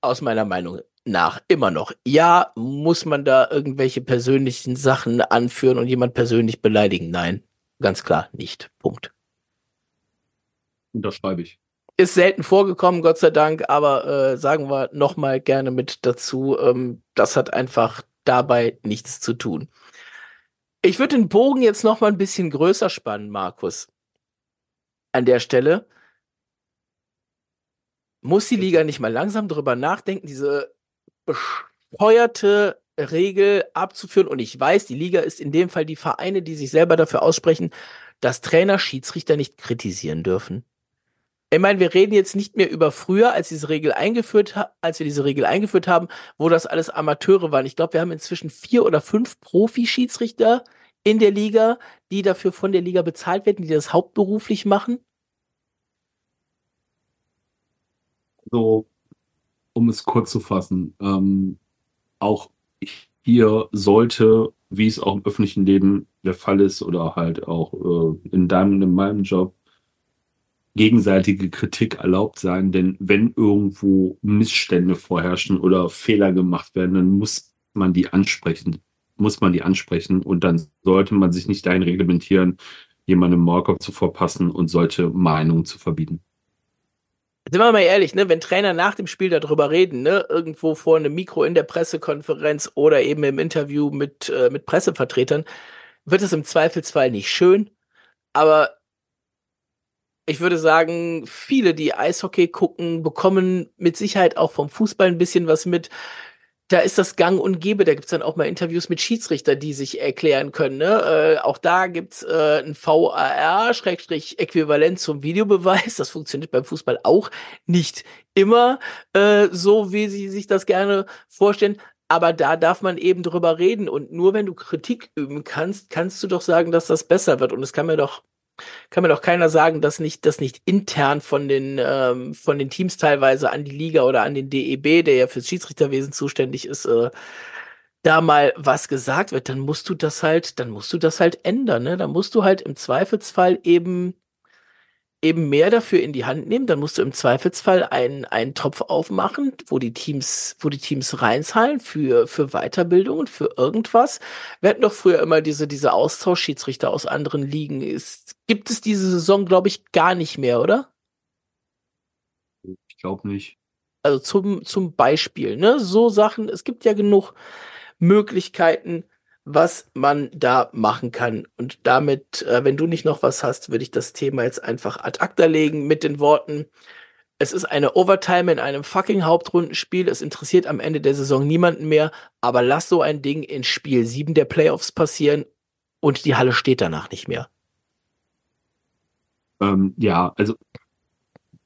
Aus meiner Meinung nach immer noch. Ja, muss man da irgendwelche persönlichen Sachen anführen und jemand persönlich beleidigen? Nein, ganz klar nicht. Punkt. Unterschreibe ich. Ist selten vorgekommen, Gott sei Dank, aber äh, sagen wir noch mal gerne mit dazu, ähm, das hat einfach dabei nichts zu tun. Ich würde den Bogen jetzt noch mal ein bisschen größer spannen, Markus. An der Stelle muss die Liga nicht mal langsam drüber nachdenken, diese bescheuerte Regel abzuführen. Und ich weiß, die Liga ist in dem Fall die Vereine, die sich selber dafür aussprechen, dass Trainer Schiedsrichter nicht kritisieren dürfen. Ich meine, wir reden jetzt nicht mehr über früher, als diese Regel eingeführt, als wir diese Regel eingeführt haben, wo das alles Amateure waren. Ich glaube, wir haben inzwischen vier oder fünf Profi-Schiedsrichter in der Liga, die dafür von der Liga bezahlt werden, die das hauptberuflich machen. So, um es kurz zu fassen, ähm, auch hier sollte, wie es auch im öffentlichen Leben der Fall ist oder halt auch äh, in deinem, in meinem Job, gegenseitige Kritik erlaubt sein, denn wenn irgendwo Missstände vorherrschen oder Fehler gemacht werden, dann muss man die ansprechen, muss man die ansprechen und dann sollte man sich nicht dahin reglementieren, jemandem Maulkorb zu verpassen und solche Meinungen zu verbieten. Sind wir mal ehrlich, ne, wenn Trainer nach dem Spiel darüber reden, ne, irgendwo vor einem Mikro in der Pressekonferenz oder eben im Interview mit, äh, mit Pressevertretern, wird es im Zweifelsfall nicht schön, aber ich würde sagen, viele, die Eishockey gucken, bekommen mit Sicherheit auch vom Fußball ein bisschen was mit. Da ist das Gang und Gäbe. Da gibt's dann auch mal Interviews mit Schiedsrichter, die sich erklären können. Ne? Äh, auch da gibt's äh, ein VAR-Äquivalent zum Videobeweis. Das funktioniert beim Fußball auch nicht immer äh, so, wie sie sich das gerne vorstellen. Aber da darf man eben drüber reden. Und nur wenn du Kritik üben kannst, kannst du doch sagen, dass das besser wird. Und es kann mir doch kann mir doch keiner sagen, dass nicht, dass nicht intern von den, ähm, von den Teams teilweise an die Liga oder an den DEB, der ja fürs Schiedsrichterwesen zuständig ist, äh, da mal was gesagt wird, dann musst du das halt, dann musst du das halt ändern, ne? Dann musst du halt im Zweifelsfall eben eben mehr dafür in die Hand nehmen, dann musst du im Zweifelsfall einen, einen Topf aufmachen, wo die Teams, wo die Teams reinzahlen für, für Weiterbildung und für irgendwas. Wir hatten doch früher immer diese, diese Austauschschiedsrichter aus anderen Ligen. Ist, gibt es diese Saison, glaube ich, gar nicht mehr, oder? Ich glaube nicht. Also zum, zum Beispiel, ne? So Sachen, es gibt ja genug Möglichkeiten, was man da machen kann. Und damit, äh, wenn du nicht noch was hast, würde ich das Thema jetzt einfach ad acta legen mit den Worten, es ist eine Overtime in einem fucking Hauptrundenspiel. Es interessiert am Ende der Saison niemanden mehr. Aber lass so ein Ding in Spiel 7 der Playoffs passieren und die Halle steht danach nicht mehr. Ähm, ja, also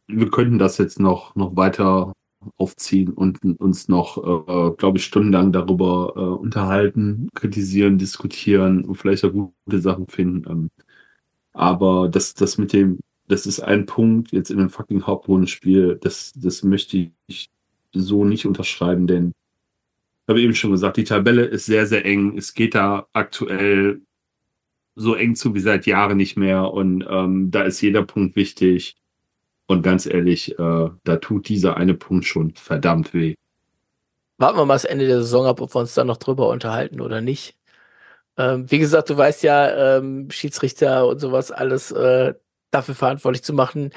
wir könnten das jetzt noch, noch weiter aufziehen und uns noch, äh, glaube ich, stundenlang darüber äh, unterhalten, kritisieren, diskutieren und vielleicht auch gute Sachen finden. Ähm, aber das, das mit dem, das ist ein Punkt jetzt in einem fucking Hauptrundenspiel, das, das möchte ich so nicht unterschreiben, denn ich habe eben schon gesagt, die Tabelle ist sehr, sehr eng. Es geht da aktuell so eng zu wie seit Jahren nicht mehr und ähm, da ist jeder Punkt wichtig. Und ganz ehrlich, äh, da tut dieser eine Punkt schon verdammt weh. Warten wir mal das Ende der Saison ab, ob wir uns da noch drüber unterhalten oder nicht. Ähm, wie gesagt, du weißt ja, ähm, Schiedsrichter und sowas alles äh, dafür verantwortlich zu machen,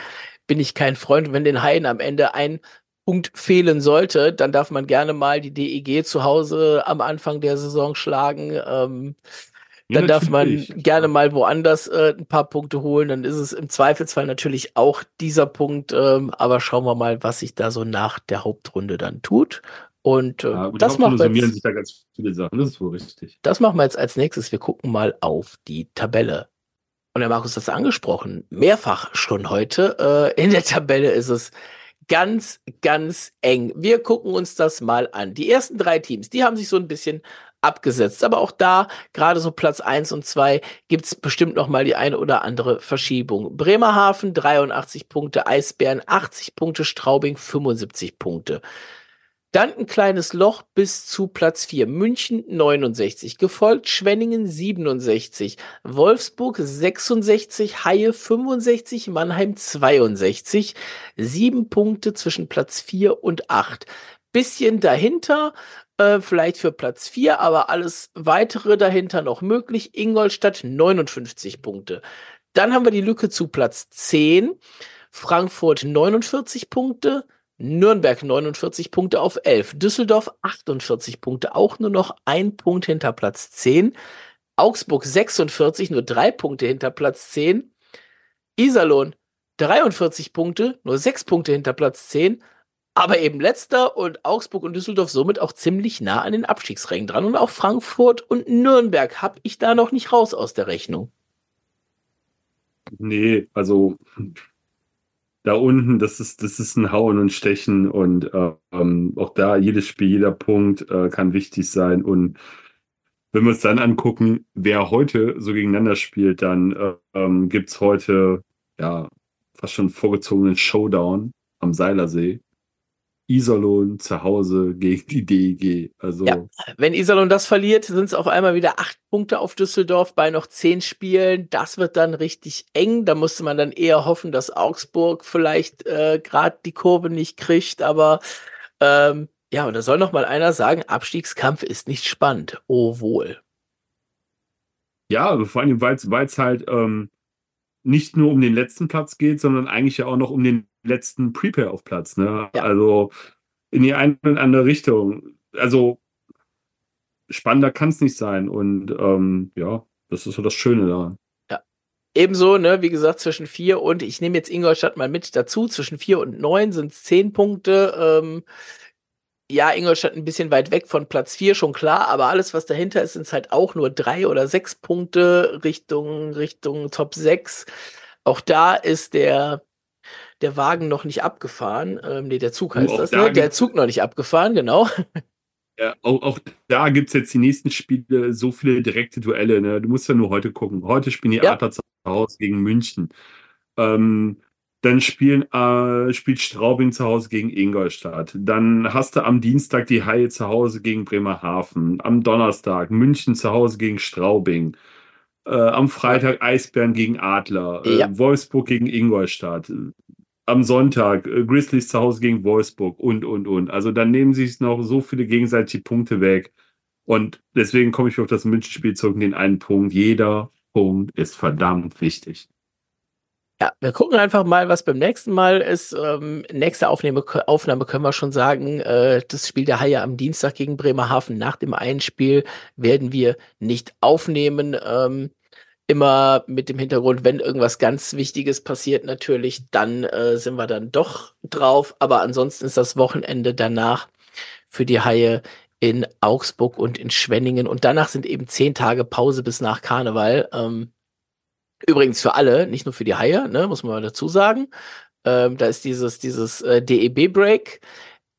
bin ich kein Freund. Wenn den Haien am Ende ein Punkt fehlen sollte, dann darf man gerne mal die DEG zu Hause am Anfang der Saison schlagen. Ähm, dann darf man gerne mal woanders äh, ein paar Punkte holen. Dann ist es im Zweifelsfall natürlich auch dieser Punkt. Ähm, aber schauen wir mal, was sich da so nach der Hauptrunde dann tut. Und äh, ja, das machen wir jetzt, sich da ganz viele Sachen. Das ist wohl richtig. Das machen wir jetzt als nächstes. Wir gucken mal auf die Tabelle. Und der Markus hat es angesprochen, mehrfach schon heute. Äh, in der Tabelle ist es ganz, ganz eng. Wir gucken uns das mal an. Die ersten drei Teams, die haben sich so ein bisschen abgesetzt. Aber auch da, gerade so Platz eins und zwei gibt's bestimmt noch mal die eine oder andere Verschiebung. Bremerhaven 83 Punkte, Eisbären 80 Punkte, Straubing 75 Punkte. Dann ein kleines Loch bis zu Platz 4. München 69, gefolgt Schwenningen 67, Wolfsburg 66, Haie 65, Mannheim 62. Sieben Punkte zwischen Platz 4 und 8. Bisschen dahinter äh, vielleicht für Platz 4, aber alles weitere dahinter noch möglich. Ingolstadt 59 Punkte. Dann haben wir die Lücke zu Platz 10. Frankfurt 49 Punkte. Nürnberg 49 Punkte auf 11. Düsseldorf 48 Punkte, auch nur noch ein Punkt hinter Platz 10. Augsburg 46, nur drei Punkte hinter Platz 10. Iserlohn 43 Punkte, nur sechs Punkte hinter Platz 10. aber eben letzter und Augsburg und Düsseldorf somit auch ziemlich nah an den Abstiegsrängen dran. Und auch Frankfurt und Nürnberg habe ich da noch nicht raus aus der Rechnung. Nee, also da unten, das ist, das ist ein Hauen und Stechen und ähm, auch da jedes Spiel, jeder Punkt äh, kann wichtig sein. Und wenn wir uns dann angucken, wer heute so gegeneinander spielt, dann äh, ähm, gibt es heute ja fast schon vorgezogenen Showdown am Seilersee. Iserlohn zu Hause gegen die DEG. Also ja, wenn Iserlohn das verliert, sind es auf einmal wieder acht Punkte auf Düsseldorf bei noch zehn Spielen. Das wird dann richtig eng. Da musste man dann eher hoffen, dass Augsburg vielleicht äh, gerade die Kurve nicht kriegt. Aber ähm, ja, und da soll noch mal einer sagen, Abstiegskampf ist nicht spannend. Oh wohl. Ja, also vor allem, weil es halt ähm, nicht nur um den letzten Platz geht, sondern eigentlich ja auch noch um den letzten Prepare-auf-Platz. Ne? Ja. Also in die eine und andere Richtung. Also spannender kann es nicht sein. Und ähm, ja, das ist so das Schöne daran. Ja. Ebenso, ne, wie gesagt, zwischen vier und ich nehme jetzt Ingolstadt mal mit dazu, zwischen vier und neun sind es zehn Punkte. Ähm, ja, Ingolstadt ein bisschen weit weg von Platz 4, schon klar, aber alles, was dahinter ist, sind halt auch nur drei oder sechs Punkte Richtung, Richtung Top 6. Auch da ist der, der Wagen noch nicht abgefahren. Ähm, nee, der Zug heißt das, da ne? Der Zug noch nicht abgefahren, genau. Ja, auch, auch da gibt es jetzt die nächsten Spiele so viele direkte Duelle. Ne? Du musst ja nur heute gucken. Heute spielen die ja. Adler zu Hause gegen München. Ähm, dann spielen, äh, spielt Straubing zu Hause gegen Ingolstadt. Dann hast du am Dienstag die Haie zu Hause gegen Bremerhaven. Am Donnerstag München zu Hause gegen Straubing. Äh, am Freitag Eisbären gegen Adler. Äh, ja. Wolfsburg gegen Ingolstadt. Am Sonntag äh, Grizzlies zu Hause gegen Wolfsburg und, und, und. Also dann nehmen sich noch so viele gegenseitige Punkte weg. Und deswegen komme ich auf das München-Spiel zurück, den einen Punkt. Jeder Punkt ist verdammt wichtig. Ja, wir gucken einfach mal, was beim nächsten Mal ist. Ähm, nächste Aufnahme, Aufnahme können wir schon sagen, äh, das Spiel der Haie am Dienstag gegen Bremerhaven. Nach dem Einspiel werden wir nicht aufnehmen. Ähm, immer mit dem Hintergrund, wenn irgendwas ganz Wichtiges passiert, natürlich, dann äh, sind wir dann doch drauf. Aber ansonsten ist das Wochenende danach für die Haie in Augsburg und in Schwenningen. Und danach sind eben zehn Tage Pause bis nach Karneval. Ähm, Übrigens für alle, nicht nur für die Haie, ne, muss man mal dazu sagen. Ähm, da ist dieses, dieses äh, DEB-Break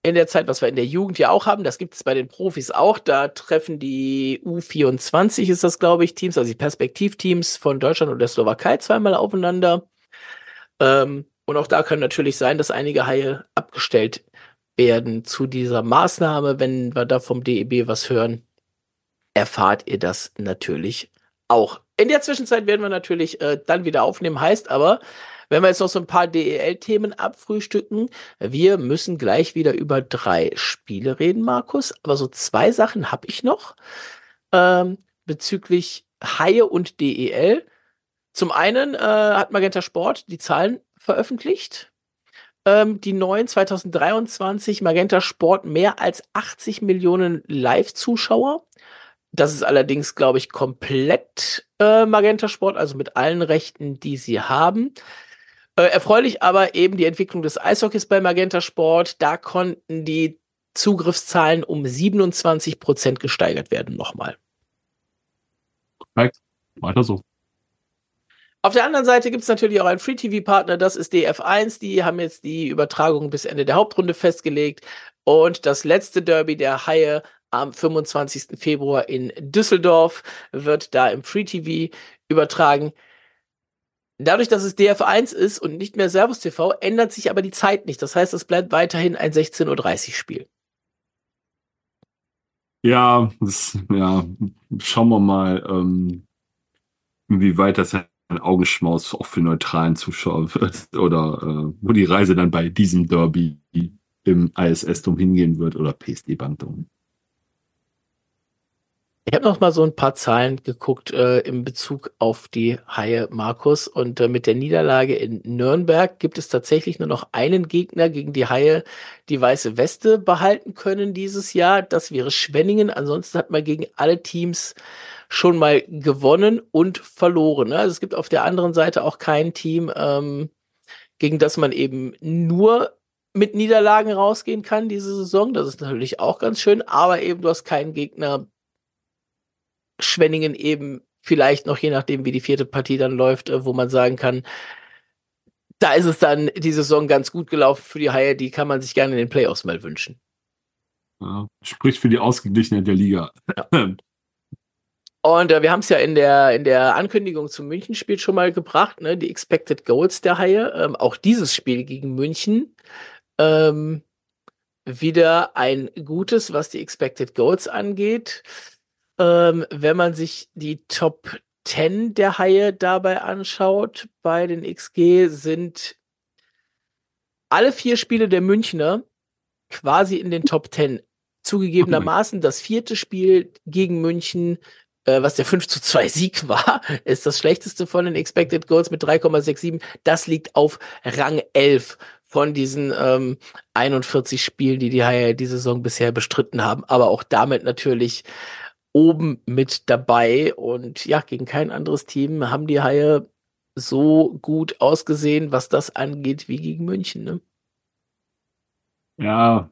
in der Zeit, was wir in der Jugend ja auch haben. Das gibt es bei den Profis auch. Da treffen die U24, ist das, glaube ich, Teams, also die Perspektivteams von Deutschland und der Slowakei zweimal aufeinander. Ähm, und auch da kann natürlich sein, dass einige Haie abgestellt werden zu dieser Maßnahme. Wenn wir da vom DEB was hören, erfahrt ihr das natürlich auch. In der Zwischenzeit werden wir natürlich äh, dann wieder aufnehmen, heißt aber, wenn wir jetzt noch so ein paar DEL-Themen abfrühstücken, wir müssen gleich wieder über drei Spiele reden, Markus. Aber so zwei Sachen habe ich noch ähm, bezüglich Haie und DEL. Zum einen äh, hat Magenta Sport die Zahlen veröffentlicht. Ähm, die neuen 2023 Magenta Sport mehr als 80 Millionen Live-Zuschauer. Das ist allerdings, glaube ich, komplett äh, Magenta Sport, also mit allen Rechten, die sie haben. Äh, erfreulich aber eben die Entwicklung des Eishockeys bei Magenta Sport. Da konnten die Zugriffszahlen um 27 Prozent gesteigert werden nochmal. Weiter so. Auf der anderen Seite gibt es natürlich auch einen Free-TV-Partner, das ist DF1. Die haben jetzt die Übertragung bis Ende der Hauptrunde festgelegt. Und das letzte Derby der Haie am 25. Februar in Düsseldorf, wird da im Free TV übertragen. Dadurch, dass es DF1 ist und nicht mehr Servus TV, ändert sich aber die Zeit nicht. Das heißt, es bleibt weiterhin ein 16.30 Uhr Spiel. Ja, das, ja, schauen wir mal, ähm, inwieweit das ein Augenschmaus auch für neutralen Zuschauer wird oder äh, wo die Reise dann bei diesem Derby im ISS-Dom hingehen wird oder PSD-Bank-Dom. Ich habe noch mal so ein paar Zahlen geguckt äh, in Bezug auf die Haie Markus und äh, mit der Niederlage in Nürnberg gibt es tatsächlich nur noch einen Gegner gegen die Haie, die weiße Weste behalten können dieses Jahr. Das wäre Schwenningen. Ansonsten hat man gegen alle Teams schon mal gewonnen und verloren. Ne? Also es gibt auf der anderen Seite auch kein Team, ähm, gegen das man eben nur mit Niederlagen rausgehen kann diese Saison. Das ist natürlich auch ganz schön, aber eben du hast keinen Gegner. Schwenningen eben vielleicht noch, je nachdem, wie die vierte Partie dann läuft, äh, wo man sagen kann, da ist es dann die Saison ganz gut gelaufen für die Haie, die kann man sich gerne in den Playoffs mal wünschen. Ja, spricht für die Ausgeglichenheit der Liga. Ja. Und äh, wir haben es ja in der, in der Ankündigung zum München-Spiel schon mal gebracht, ne? die Expected Goals der Haie. Ähm, auch dieses Spiel gegen München ähm, wieder ein gutes, was die Expected Goals angeht. Ähm, wenn man sich die Top 10 der Haie dabei anschaut, bei den XG sind alle vier Spiele der Münchner quasi in den Top 10. Zugegebenermaßen das vierte Spiel gegen München äh, was der 5 zu 2 Sieg war, ist das schlechteste von den Expected Goals mit 3,67. Das liegt auf Rang 11 von diesen ähm, 41 Spielen, die die Haie die Saison bisher bestritten haben, aber auch damit natürlich oben mit dabei und ja, gegen kein anderes Team haben die Haie so gut ausgesehen, was das angeht, wie gegen München. Ne? Ja,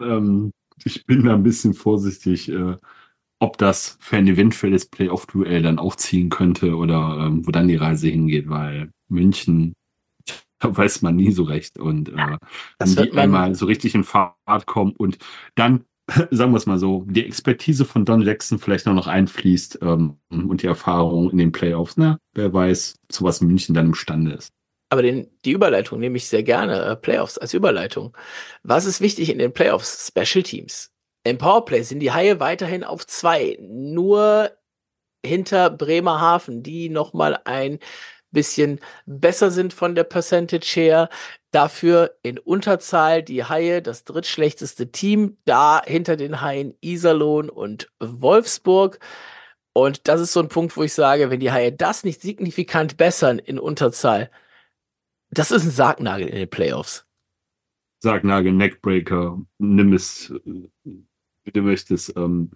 ähm, ich bin da ein bisschen vorsichtig. Äh, ob das für ein eventuelles Playoff-Duell dann auch ziehen könnte oder ähm, wo dann die Reise hingeht, weil München, da weiß man nie so recht. Und äh, wenn die einmal so richtig in Fahrt kommen und dann, sagen wir es mal so, die Expertise von Don Jackson vielleicht noch einfließt ähm, und die Erfahrung in den Playoffs, ne? Wer weiß, zu was München dann imstande ist. Aber den, die Überleitung nehme ich sehr gerne, äh, Playoffs als Überleitung. Was ist wichtig in den Playoffs? Special Teams. Im Powerplay sind die Haie weiterhin auf zwei, nur hinter Bremerhaven, die nochmal ein bisschen besser sind von der Percentage her. Dafür in Unterzahl die Haie, das drittschlechteste Team, da hinter den Haien Iserlohn und Wolfsburg. Und das ist so ein Punkt, wo ich sage, wenn die Haie das nicht signifikant bessern in Unterzahl, das ist ein Sargnagel in den Playoffs. Sargnagel, Neckbreaker, nimm es wie du möchtest. Ähm,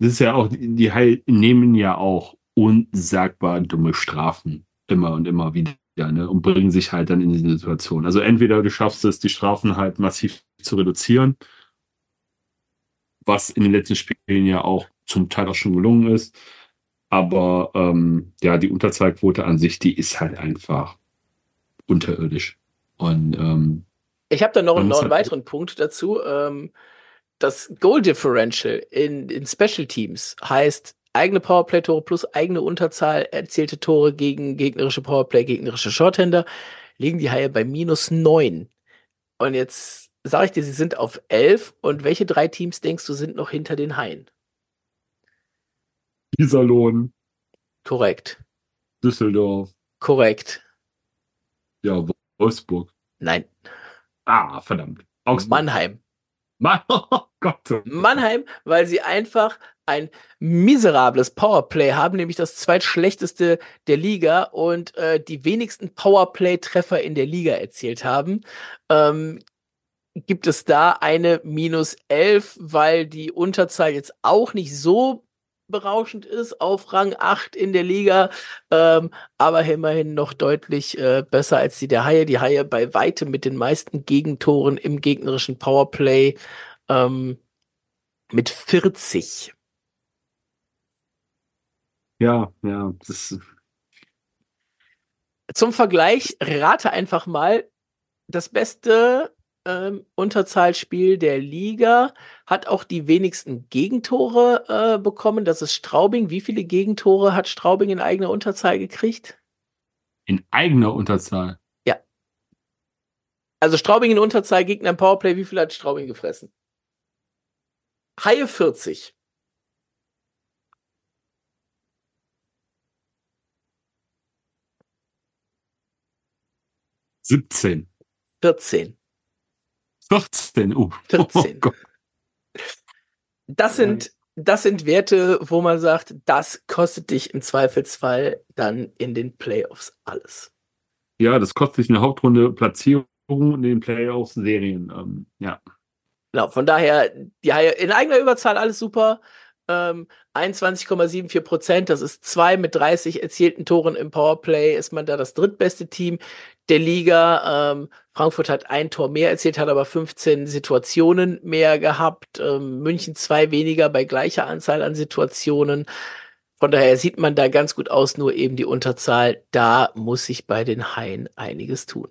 das ist ja auch, die Heil nehmen ja auch unsagbar dumme Strafen immer und immer wieder ne, und bringen sich halt dann in diese Situation. Also entweder du schaffst es, die Strafen halt massiv zu reduzieren, was in den letzten Spielen ja auch zum Teil auch schon gelungen ist. Aber ähm, ja, die Unterzahlquote an sich, die ist halt einfach unterirdisch. Und ähm, ich habe da noch, noch einen halt weiteren Punkt dazu. Ähm, das Goal Differential in, in Special Teams heißt eigene Powerplay-Tore plus eigene Unterzahl erzielte Tore gegen gegnerische Powerplay, gegnerische Shorthander, liegen die Haie bei minus neun. Und jetzt sage ich dir, sie sind auf elf. Und welche drei Teams denkst du sind noch hinter den Haien? Iserlohn. Korrekt. Düsseldorf. Korrekt. Ja, Wolfsburg. Nein. Ah, verdammt. Augsburg. Mannheim. Oh Gott. Mannheim, weil sie einfach ein miserables Powerplay haben, nämlich das zweitschlechteste der Liga und äh, die wenigsten Powerplay-Treffer in der Liga erzielt haben. Ähm, gibt es da eine minus 11, weil die Unterzahl jetzt auch nicht so berauschend ist, auf Rang 8 in der Liga, ähm, aber immerhin noch deutlich äh, besser als die der Haie. Die Haie bei weitem mit den meisten Gegentoren im gegnerischen Powerplay ähm, mit 40. Ja, ja, das Zum Vergleich, rate einfach mal, das beste ähm, Unterzahlspiel der Liga, hat auch die wenigsten Gegentore äh, bekommen. Das ist Straubing. Wie viele Gegentore hat Straubing in eigener Unterzahl gekriegt? In eigener Unterzahl? Ja. Also Straubing in Unterzahl, Gegner im Powerplay, wie viel hat Straubing gefressen? Haie 40. Siebzehn. 14. 14, uh. 14. Oh das sind, das sind Werte, wo man sagt, das kostet dich im Zweifelsfall dann in den Playoffs alles. Ja, das kostet dich eine Hauptrunde Platzierung in den Playoffs Serien. Ähm, ja. Genau, von daher, die Haie in eigener Überzahl alles super. Ähm, 21,74 Prozent, das ist zwei mit 30 erzielten Toren im Powerplay, ist man da das drittbeste Team der Liga. Ähm, Frankfurt hat ein Tor mehr erzielt, hat aber 15 Situationen mehr gehabt. Ähm, München zwei weniger bei gleicher Anzahl an Situationen. Von daher sieht man da ganz gut aus, nur eben die Unterzahl. Da muss sich bei den Haien einiges tun.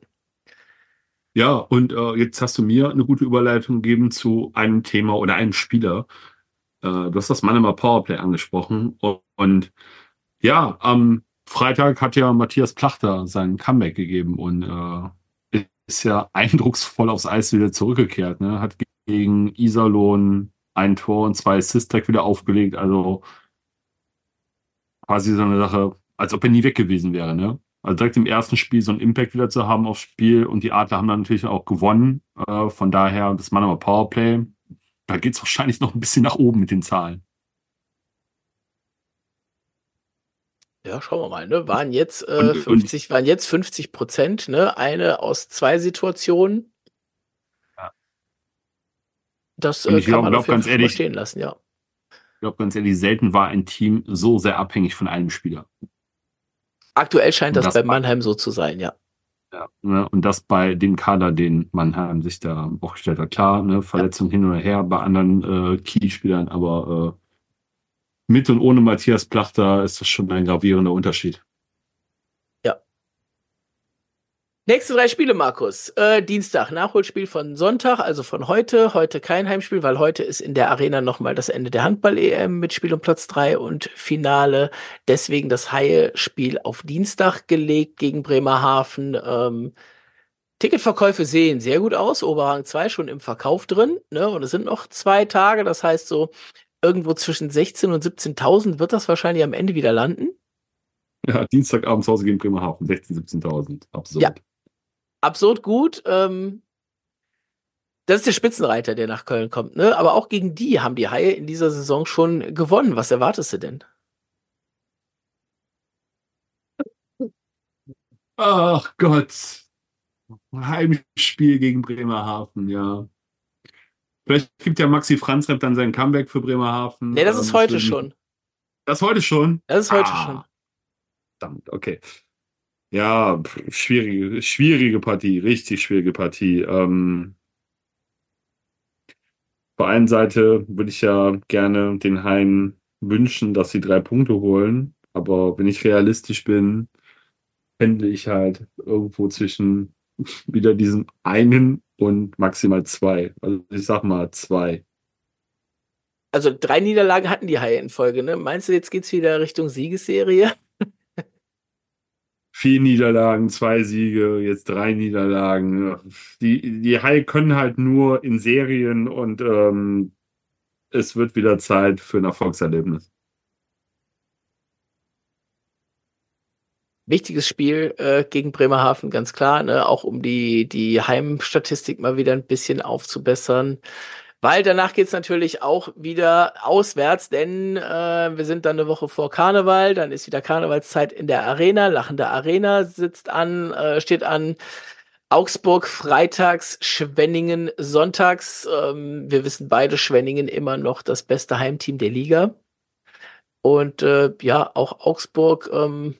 Ja, und äh, jetzt hast du mir eine gute Überleitung gegeben zu einem Thema oder einem Spieler. Äh, du hast das Mann immer Powerplay angesprochen. Und, und ja, am Freitag hat ja Matthias Plachter seinen Comeback gegeben und äh, ist ja eindrucksvoll aufs Eis wieder zurückgekehrt. Ne? Hat gegen Iserlohn ein Tor und zwei Assists wieder aufgelegt. Also quasi so eine Sache, als ob er nie weg gewesen wäre. Ne? Also direkt im ersten Spiel so einen Impact wieder zu haben aufs Spiel und die Adler haben dann natürlich auch gewonnen. Äh, von daher, das Mann Powerplay, da geht es wahrscheinlich noch ein bisschen nach oben mit den Zahlen. Ja, schauen wir mal, ne? Waren jetzt äh, und, 50, und, waren jetzt 50 Prozent, ne? Eine aus zwei Situationen. Ja. Das äh, kann glaub, man glaub, ganz ehrlich, stehen lassen, ja. Ich glaube ganz ehrlich, selten war ein Team so sehr abhängig von einem Spieler. Aktuell scheint das, das, bei Mannheim so zu sein, ja. Ja, ne? und das bei dem Kader, den Mannheim sich da aufgestellt hat. Klar, ne? Verletzung ja. hin oder her bei anderen äh, Key-Spielern, aber äh, mit und ohne Matthias Plachter ist das schon ein gravierender Unterschied. Ja. Nächste drei Spiele, Markus. Äh, Dienstag, Nachholspiel von Sonntag, also von heute. Heute kein Heimspiel, weil heute ist in der Arena nochmal das Ende der Handball-EM mit Spiel um Platz drei und Finale. Deswegen das Haie-Spiel auf Dienstag gelegt gegen Bremerhaven. Ähm, Ticketverkäufe sehen sehr gut aus. Oberrang 2 schon im Verkauf drin. Ne? Und es sind noch zwei Tage. Das heißt so, irgendwo zwischen 16.000 und 17.000 wird das wahrscheinlich am Ende wieder landen. Ja, Dienstagabend zu Hause gegen Bremerhaven, 16.000, 17.000. Absurd. Ja. Absurd gut. Ähm, das ist der Spitzenreiter, der nach Köln kommt. Ne? Aber auch gegen die haben die Haie in dieser Saison schon gewonnen. Was erwartest du denn? Ach Gott. Heimspiel gegen Bremerhaven, ja. Vielleicht gibt ja Maxi Franzrepp dann sein Comeback für Bremerhaven. Nee, das ist ähm, heute schon. Das ist heute schon? Das ist heute ah, schon. Verdammt, okay. Ja, schwierige, schwierige Partie, richtig schwierige Partie. Ähm, auf der einen Seite würde ich ja gerne den Haien wünschen, dass sie drei Punkte holen. Aber wenn ich realistisch bin, pendle ich halt irgendwo zwischen wieder diesem einen und maximal zwei. Also ich sag mal zwei. Also drei Niederlagen hatten die Haie in Folge, ne? Meinst du, jetzt geht's wieder Richtung Siegesserie? Vier Niederlagen, zwei Siege, jetzt drei Niederlagen. Die, die Haie können halt nur in Serien und ähm, es wird wieder Zeit für ein Erfolgserlebnis. wichtiges Spiel äh, gegen Bremerhaven, ganz klar, ne? auch um die, die Heimstatistik mal wieder ein bisschen aufzubessern. Weil danach geht's natürlich auch wieder auswärts, denn äh, wir sind dann eine Woche vor Karneval, dann ist wieder Karnevalszeit in der Arena, lachende Arena sitzt an, äh, steht an. Augsburg freitags, Schwenningen sonntags. Ähm, wir wissen beide, Schwenningen immer noch das beste Heimteam der Liga. Und äh, ja, auch Augsburg ähm,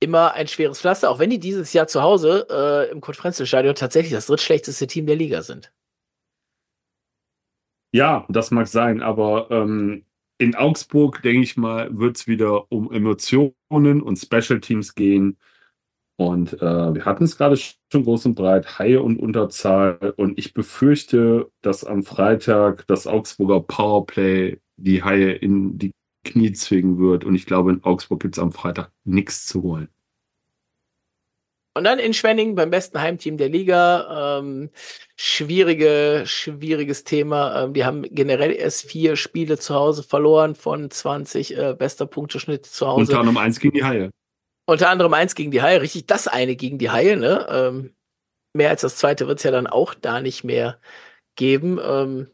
immer ein schweres Pflaster, auch wenn die dieses Jahr zu Hause äh, im Kurt-Frenzel-Stadion tatsächlich das drittschlechteste Team der Liga sind. Ja, das mag sein, aber ähm, in Augsburg, denke ich mal, wird es wieder um Emotionen und Special Teams gehen. Und äh, wir hatten es gerade schon groß und breit, Haie und Unterzahl. Und ich befürchte, dass am Freitag das Augsburger Powerplay die Haie in die Knie zwingen wird. Und ich glaube, in Augsburg gibt es am Freitag nichts zu holen. Und dann in Schwenning beim besten Heimteam der Liga. Ähm, schwierige, schwieriges Thema. Ähm, die haben generell erst vier Spiele zu Hause verloren von 20 äh, bester Punkteschnitt zu Hause. Unter anderem eins gegen die Haie. Unter anderem eins gegen die Haie. Richtig, das eine gegen die Haie. Ne? Ähm, mehr als das zweite wird es ja dann auch da nicht mehr geben. Ähm,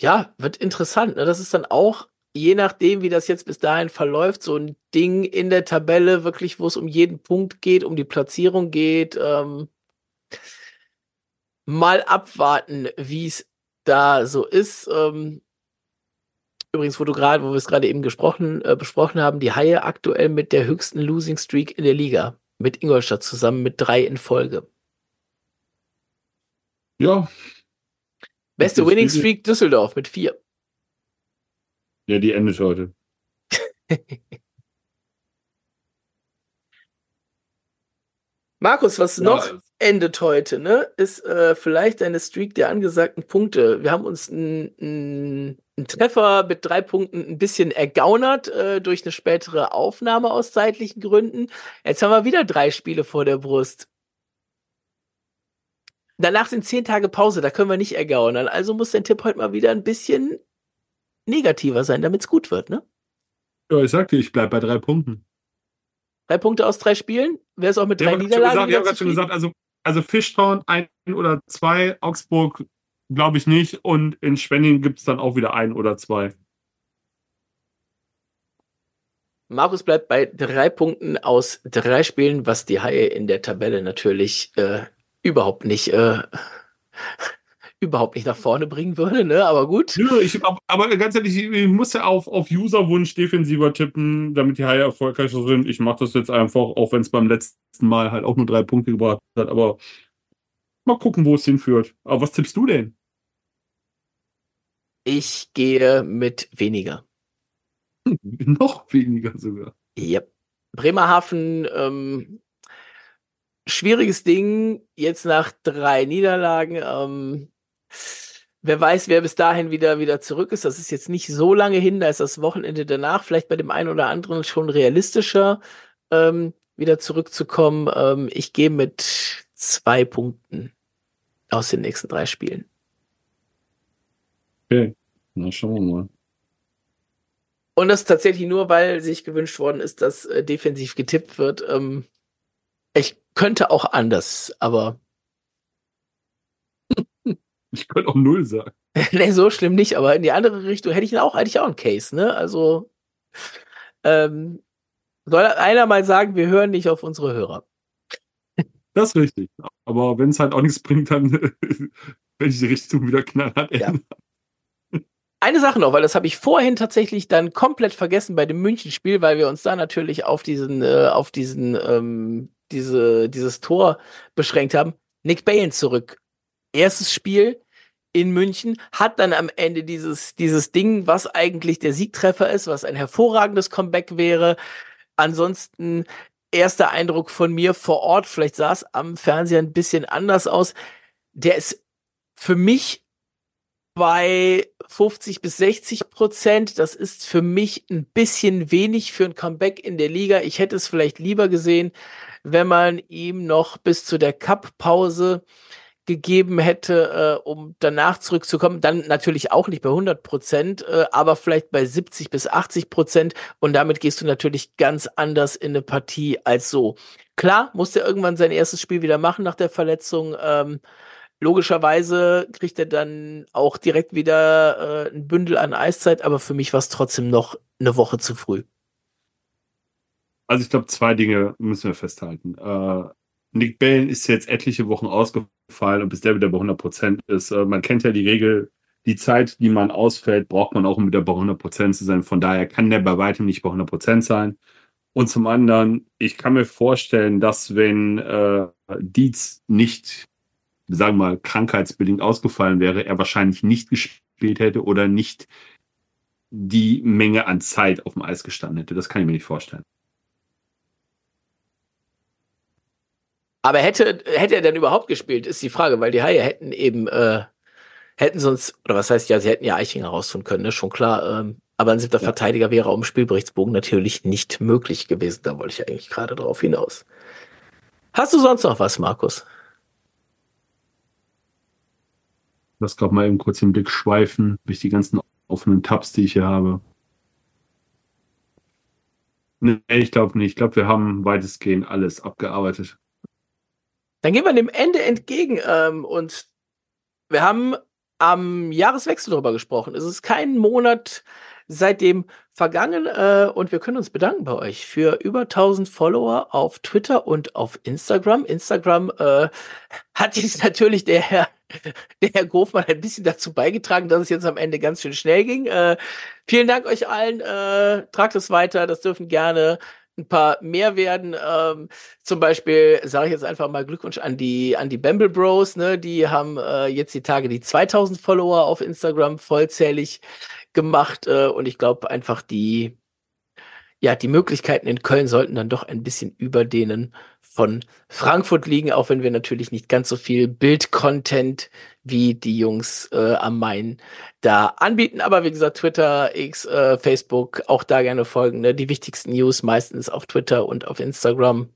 ja, wird interessant. Ne? Das ist dann auch je nachdem, wie das jetzt bis dahin verläuft, so ein Ding in der Tabelle, wirklich, wo es um jeden Punkt geht, um die Platzierung geht. Ähm, mal abwarten, wie es da so ist. Ähm, Übrigens, wo du gerade, wo wir es gerade eben gesprochen, äh, besprochen haben, die Haie aktuell mit der höchsten Losing Streak in der Liga. Mit Ingolstadt zusammen mit drei in Folge. Ja. Beste Winning Streak Düsseldorf mit vier. Ja, die endet heute. Markus, was ja. noch endet heute, ne, ist äh, vielleicht eine Streak der angesagten Punkte. Wir haben uns einen Treffer mit drei Punkten ein bisschen ergaunert äh, durch eine spätere Aufnahme aus zeitlichen Gründen. Jetzt haben wir wieder drei Spiele vor der Brust. Danach sind zehn Tage Pause, da können wir nicht ergaunern. Also muss dein Tipp heute mal wieder ein bisschen negativer sein, damit es gut wird, ne? Ja, ich sagte, ich bleib bei drei Punkten. Drei Punkte aus drei Spielen? Wäre es auch mit drei Niederlagen? ich habe gerade schon gesagt, also, also Fischtown ein oder zwei, Augsburg glaube ich nicht und in Spenning gibt es dann auch wieder ein oder zwei. Markus bleibt bei drei Punkten aus drei Spielen, was die Haie in der Tabelle natürlich äh, überhaupt nicht äh, überhaupt nicht nach vorne bringen würde, ne? Aber gut. Nö, ich, aber ganz ehrlich, ich muss ja auf, auf Userwunsch defensiver tippen, damit die Haie erfolgreicher sind. Ich mache das jetzt einfach, auch wenn es beim letzten Mal halt auch nur drei Punkte gebracht hat. Aber mal gucken, wo es hinführt. Aber was tippst du denn? Ich gehe mit weniger. Noch weniger sogar. Ja. Bremerhaven ähm, schwieriges Ding, jetzt nach drei Niederlagen. Ähm, wer weiß, wer bis dahin wieder, wieder zurück ist. Das ist jetzt nicht so lange hin, da ist das Wochenende danach vielleicht bei dem einen oder anderen schon realistischer, ähm, wieder zurückzukommen. Ähm, ich gehe mit zwei Punkten aus den nächsten drei Spielen. Okay, na schauen wir mal. Und das tatsächlich nur, weil sich gewünscht worden ist, dass äh, defensiv getippt wird. Ähm, ich könnte auch anders, aber. Ich könnte auch null sagen. nee, so schlimm nicht, aber in die andere Richtung hätte ich auch, hätte ich auch einen Case, ne? Also ähm, soll einer mal sagen, wir hören nicht auf unsere Hörer. Das ist richtig. Aber wenn es halt auch nichts bringt, dann werde ich die Richtung wieder knallhart ändern. Ja. Eine Sache noch, weil das habe ich vorhin tatsächlich dann komplett vergessen bei dem München-Spiel, weil wir uns da natürlich auf diesen, äh, auf diesen ähm, diese, dieses Tor beschränkt haben. Nick Balen zurück. Erstes Spiel in München, hat dann am Ende dieses, dieses Ding, was eigentlich der Siegtreffer ist, was ein hervorragendes Comeback wäre. Ansonsten erster Eindruck von mir vor Ort, vielleicht sah es am Fernseher ein bisschen anders aus. Der ist für mich bei 50 bis 60 Prozent. Das ist für mich ein bisschen wenig für ein Comeback in der Liga. Ich hätte es vielleicht lieber gesehen, wenn man ihm noch bis zu der Cup-Pause gegeben hätte, äh, um danach zurückzukommen. Dann natürlich auch nicht bei 100 Prozent, äh, aber vielleicht bei 70 bis 80 Prozent. Und damit gehst du natürlich ganz anders in eine Partie als so. Klar, musste er irgendwann sein erstes Spiel wieder machen nach der Verletzung. Ähm, logischerweise kriegt er dann auch direkt wieder äh, ein Bündel an Eiszeit, aber für mich war es trotzdem noch eine Woche zu früh. Also ich glaube, zwei Dinge müssen wir festhalten. Äh, Nick Bellen ist jetzt etliche Wochen ausgefallen und bis der wieder bei 100 Prozent ist. Äh, man kennt ja die Regel, die Zeit, die man ausfällt, braucht man auch, um wieder bei 100 Prozent zu sein. Von daher kann der bei weitem nicht bei 100 Prozent sein. Und zum anderen, ich kann mir vorstellen, dass wenn äh, Dietz nicht, sagen wir mal, krankheitsbedingt ausgefallen wäre, er wahrscheinlich nicht gespielt hätte oder nicht die Menge an Zeit auf dem Eis gestanden hätte. Das kann ich mir nicht vorstellen. Aber hätte, hätte er denn überhaupt gespielt, ist die Frage, weil die Haie hätten eben, äh, hätten sonst, oder was heißt ja, sie hätten ja Eichinger rausfinden können, ne? schon klar. Ähm, aber ein siebter ja. Verteidiger wäre auf dem Spielberichtsbogen natürlich nicht möglich gewesen. Da wollte ich eigentlich gerade drauf hinaus. Hast du sonst noch was, Markus? Lass gerade mal eben kurz den Blick schweifen durch die ganzen offenen Tabs, die ich hier habe. Nee, ich glaube nicht. Ich glaube, wir haben weitestgehend alles abgearbeitet. Dann gehen wir dem Ende entgegen ähm, und wir haben am Jahreswechsel darüber gesprochen. Es ist kein Monat seitdem vergangen äh, und wir können uns bedanken bei euch für über 1000 Follower auf Twitter und auf Instagram. Instagram äh, hat jetzt natürlich der Herr, der Herr Grofmann ein bisschen dazu beigetragen, dass es jetzt am Ende ganz schön schnell ging. Äh, vielen Dank euch allen. Äh, tragt es weiter. Das dürfen gerne ein paar mehr werden. Ähm, zum Beispiel sage ich jetzt einfach mal Glückwunsch an die an die Bamble Bros. Ne, die haben äh, jetzt die Tage die 2000 Follower auf Instagram vollzählig gemacht äh, und ich glaube einfach die ja, die Möglichkeiten in Köln sollten dann doch ein bisschen über denen von Frankfurt liegen, auch wenn wir natürlich nicht ganz so viel Bild-Content wie die Jungs äh, am Main da anbieten. Aber wie gesagt, Twitter, X, äh, Facebook, auch da gerne folgen. Ne? Die wichtigsten News meistens auf Twitter und auf Instagram.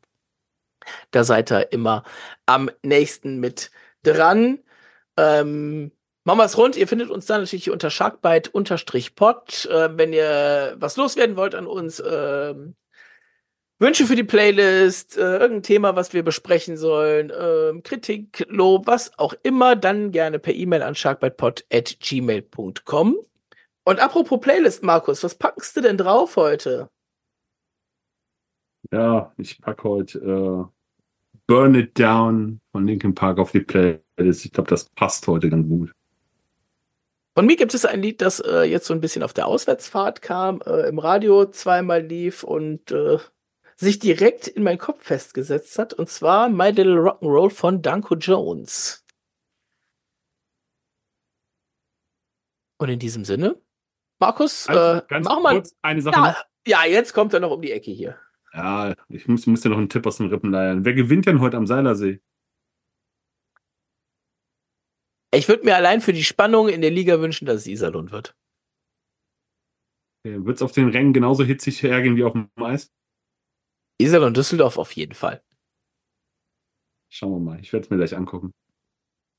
Da seid ihr immer am nächsten mit dran. Ähm, Machen wir es rund. Ihr findet uns dann natürlich unter Sharkbite-Pod. Äh, wenn ihr was loswerden wollt an uns, äh, Wünsche für die Playlist, äh, irgendein Thema, was wir besprechen sollen, äh, Kritik, Lob, was auch immer, dann gerne per E-Mail an sharkbitepod.gmail.com. Und apropos Playlist, Markus, was packst du denn drauf heute? Ja, ich packe heute äh, Burn It Down von Linkin Park auf die Playlist. Ich glaube, das passt heute ganz gut. Von mir gibt es ein Lied, das äh, jetzt so ein bisschen auf der Auswärtsfahrt kam, äh, im Radio zweimal lief und äh, sich direkt in meinen Kopf festgesetzt hat. Und zwar My Little Rock'n'Roll von Danko Jones. Und in diesem Sinne, Markus, also, äh, mach mal. eine Sache ja, ja, jetzt kommt er noch um die Ecke hier. Ja, ich muss, muss dir noch einen Tipp aus den Rippen leiern. Wer gewinnt denn heute am Seilersee? Ich würde mir allein für die Spannung in der Liga wünschen, dass es Iserlohn wird. Wird es auf den Rängen genauso hitzig hergehen wie auf dem Eis? Iserlohn Düsseldorf auf jeden Fall. Schauen wir mal. Ich werde es mir gleich angucken.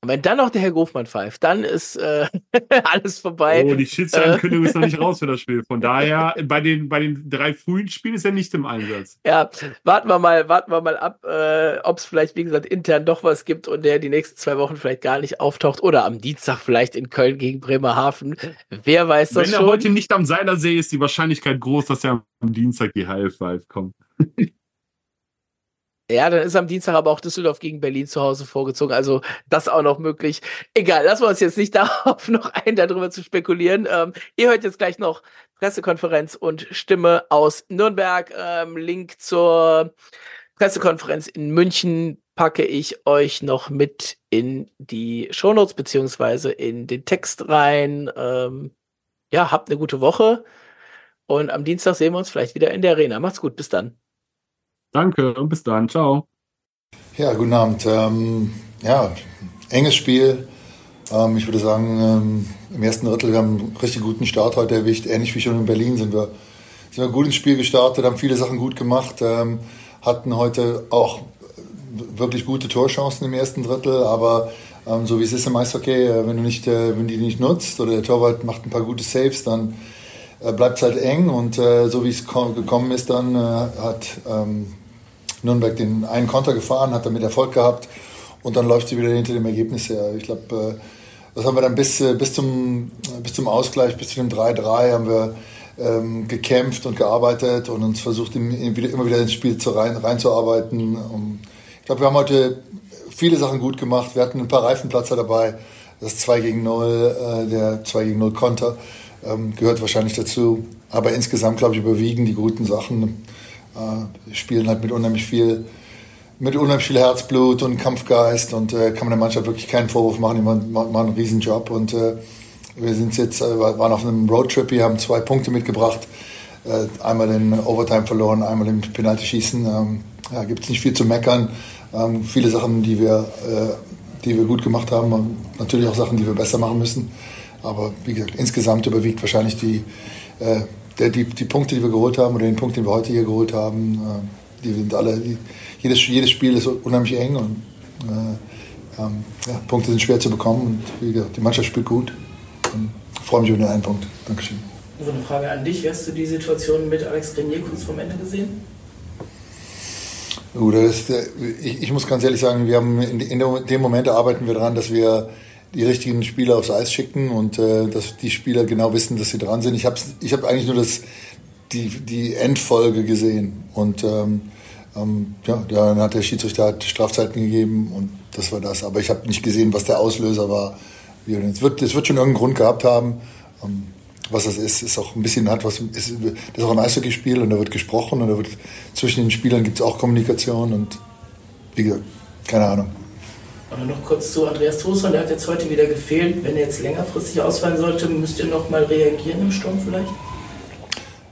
Und wenn dann noch der Herr Gofmann pfeift, dann ist äh, alles vorbei. Oh, die Schiedsrichterankündigung ist noch nicht raus für das Spiel. Von daher, bei den, bei den drei frühen Spielen ist er nicht im Einsatz. Ja, warten wir mal, warten wir mal ab, äh, ob es vielleicht, wie gesagt, intern doch was gibt und der die nächsten zwei Wochen vielleicht gar nicht auftaucht oder am Dienstag vielleicht in Köln gegen Bremerhaven. Wer weiß das Wenn er heute nicht am Seilersee ist, die Wahrscheinlichkeit groß, dass er am Dienstag die High Five kommt. Ja, dann ist am Dienstag aber auch Düsseldorf gegen Berlin zu Hause vorgezogen. Also das auch noch möglich. Egal, lassen wir uns jetzt nicht darauf noch ein, darüber zu spekulieren. Ähm, ihr hört jetzt gleich noch Pressekonferenz und Stimme aus Nürnberg. Ähm, Link zur Pressekonferenz in München packe ich euch noch mit in die Shownotes beziehungsweise in den Text rein. Ähm, ja, habt eine gute Woche. Und am Dienstag sehen wir uns vielleicht wieder in der Arena. Macht's gut, bis dann. Danke und bis dann. Ciao. Ja, guten Abend. Ähm, ja, enges Spiel. Ähm, ich würde sagen, ähm, im ersten Drittel, wir haben einen richtig guten Start heute erwischt. Ähnlich wie schon in Berlin sind wir, sind wir gut ins Spiel gestartet, haben viele Sachen gut gemacht, ähm, hatten heute auch wirklich gute Torchancen im ersten Drittel, aber ähm, so wie es ist im Eishockey, äh, wenn du nicht, äh, wenn die nicht nutzt oder der Torwart macht ein paar gute Saves, dann bleibt es halt eng und äh, so wie es gekommen ist, dann äh, hat ähm, Nürnberg den einen Konter gefahren, hat damit Erfolg gehabt und dann läuft sie wieder hinter dem Ergebnis her. Ich glaube, äh, das haben wir dann bis, äh, bis, zum, bis zum Ausgleich, bis zu dem 3-3 haben wir ähm, gekämpft und gearbeitet und uns versucht, im, immer wieder ins Spiel zu rein, reinzuarbeiten. Um, ich glaube, wir haben heute viele Sachen gut gemacht. Wir hatten ein paar Reifenplatzer dabei. Das 2 gegen 0, äh, der 2 gegen 0 Konter ähm, gehört wahrscheinlich dazu. Aber insgesamt, glaube ich, überwiegen die guten Sachen. Äh, spielen halt mit unheimlich viel, mit unheimlich viel Herzblut und Kampfgeist und äh, kann man der Mannschaft wirklich keinen Vorwurf machen. Die machen, einen riesen Job und äh, wir sind jetzt, äh, waren auf einem Roadtrip hier, haben zwei Punkte mitgebracht. Äh, einmal den Overtime verloren, einmal im Penalty-Schießen. Ähm, ja, gibt es nicht viel zu meckern. Ähm, viele Sachen, die wir, äh, die wir gut gemacht haben, natürlich auch Sachen, die wir besser machen müssen. Aber wie gesagt, insgesamt überwiegt wahrscheinlich die, äh, der, die, die Punkte, die wir geholt haben oder den Punkt, den wir heute hier geholt haben. Äh, die sind alle, die, jedes, jedes Spiel ist unheimlich eng und äh, ähm, ja, Punkte sind schwer zu bekommen. Und wie gesagt, die Mannschaft spielt gut. Und ich freue mich über den einen Punkt. Dankeschön. So eine Frage an dich. Hast du die Situation mit Alex Grenier kurz vom Ende gesehen? Gut, ist, ich, ich, muss ganz ehrlich sagen, wir haben in, in, dem Moment arbeiten wir daran, dass wir die richtigen Spieler aufs Eis schicken und äh, dass die Spieler genau wissen, dass sie dran sind. Ich habe ich hab eigentlich nur das, die, die Endfolge gesehen und ähm, ähm, ja, dann hat der Schiedsrichter hat Strafzeiten gegeben und das war das. Aber ich habe nicht gesehen, was der Auslöser war. Es wird, es wird schon irgendeinen Grund gehabt haben. Ähm, was das ist, ist auch ein bisschen hat was ist, das ist auch ein Eishockeyspiel und da wird gesprochen und da wird zwischen den Spielern gibt es auch Kommunikation und wie gesagt, keine Ahnung. Aber noch kurz zu Andreas Tosson, der hat jetzt heute wieder gefehlt. Wenn er jetzt längerfristig ausfallen sollte, müsst ihr noch mal reagieren im Sturm vielleicht?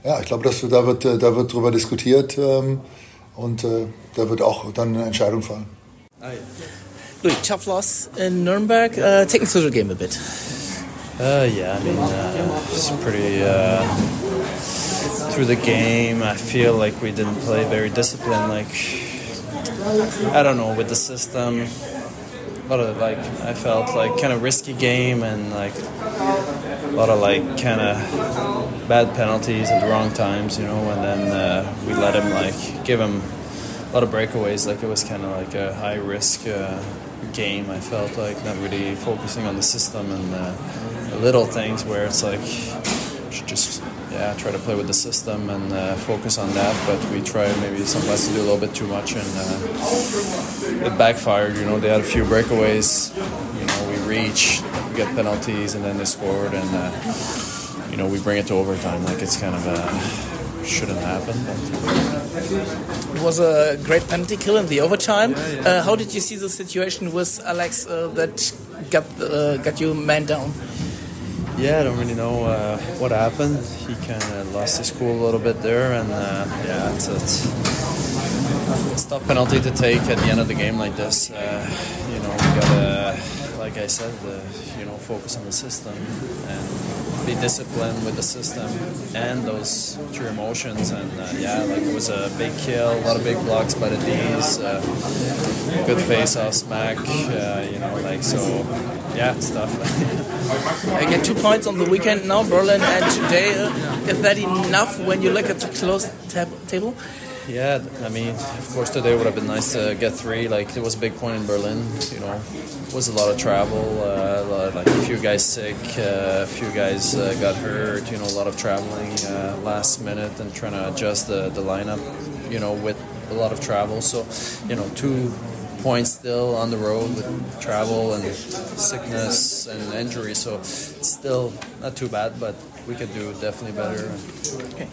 Ja, ich glaube, dass da wird, da wird drüber diskutiert ähm, und äh, da wird auch dann eine Entscheidung fallen. Louis, tough loss in Nuremberg. Uh, take me through the game a bit. Uh, yeah, I mean, uh, it's pretty. Uh, through the game, I feel like we didn't play very disciplined. Like, I don't know, with the system, lot of like, I felt like kind of risky game and like a lot of like kind of bad penalties at the wrong times, you know, and then uh, we let him like give him a lot of breakaways. Like, it was kind of like a high risk uh, game. I felt like not really focusing on the system and uh, little things where it's like just yeah try to play with the system and uh, focus on that. But we try maybe sometimes to do a little bit too much and uh, it backfired. You know they had a few breakaways. You know we reach, we get penalties, and then they scored and. Uh, you know, we bring it to overtime. Like it's kind of a shouldn't happen. But. It was a great penalty kill in the overtime. Yeah, yeah. Uh, how did you see the situation with Alex uh, that got uh, got you man down? Yeah, I don't really know uh, what happened. He kind of lost his cool a little bit there, and uh, yeah, it's, it's, tough penalty to take at the end of the game like this. Uh, you know, we gotta, like I said, you know, focus on the system and be disciplined with the system and those true emotions. And uh, yeah, like it was a big kill, a lot of big blocks by the D's, uh, good face off smack, uh, you know, like so. Yeah, stuff. I get two points on the weekend now, Berlin and today. is that enough when you look at the close tab- table? Yeah, I mean, of course, today would have been nice to get three. Like, there was a big point in Berlin. You know, it was a lot of travel. Uh, a lot, like a few guys sick, uh, a few guys uh, got hurt. You know, a lot of traveling uh, last minute and trying to adjust the, the lineup. You know, with a lot of travel. So, you know, two points still on the road with travel and sickness and injury. So, it's still not too bad, but we could do definitely better. Okay.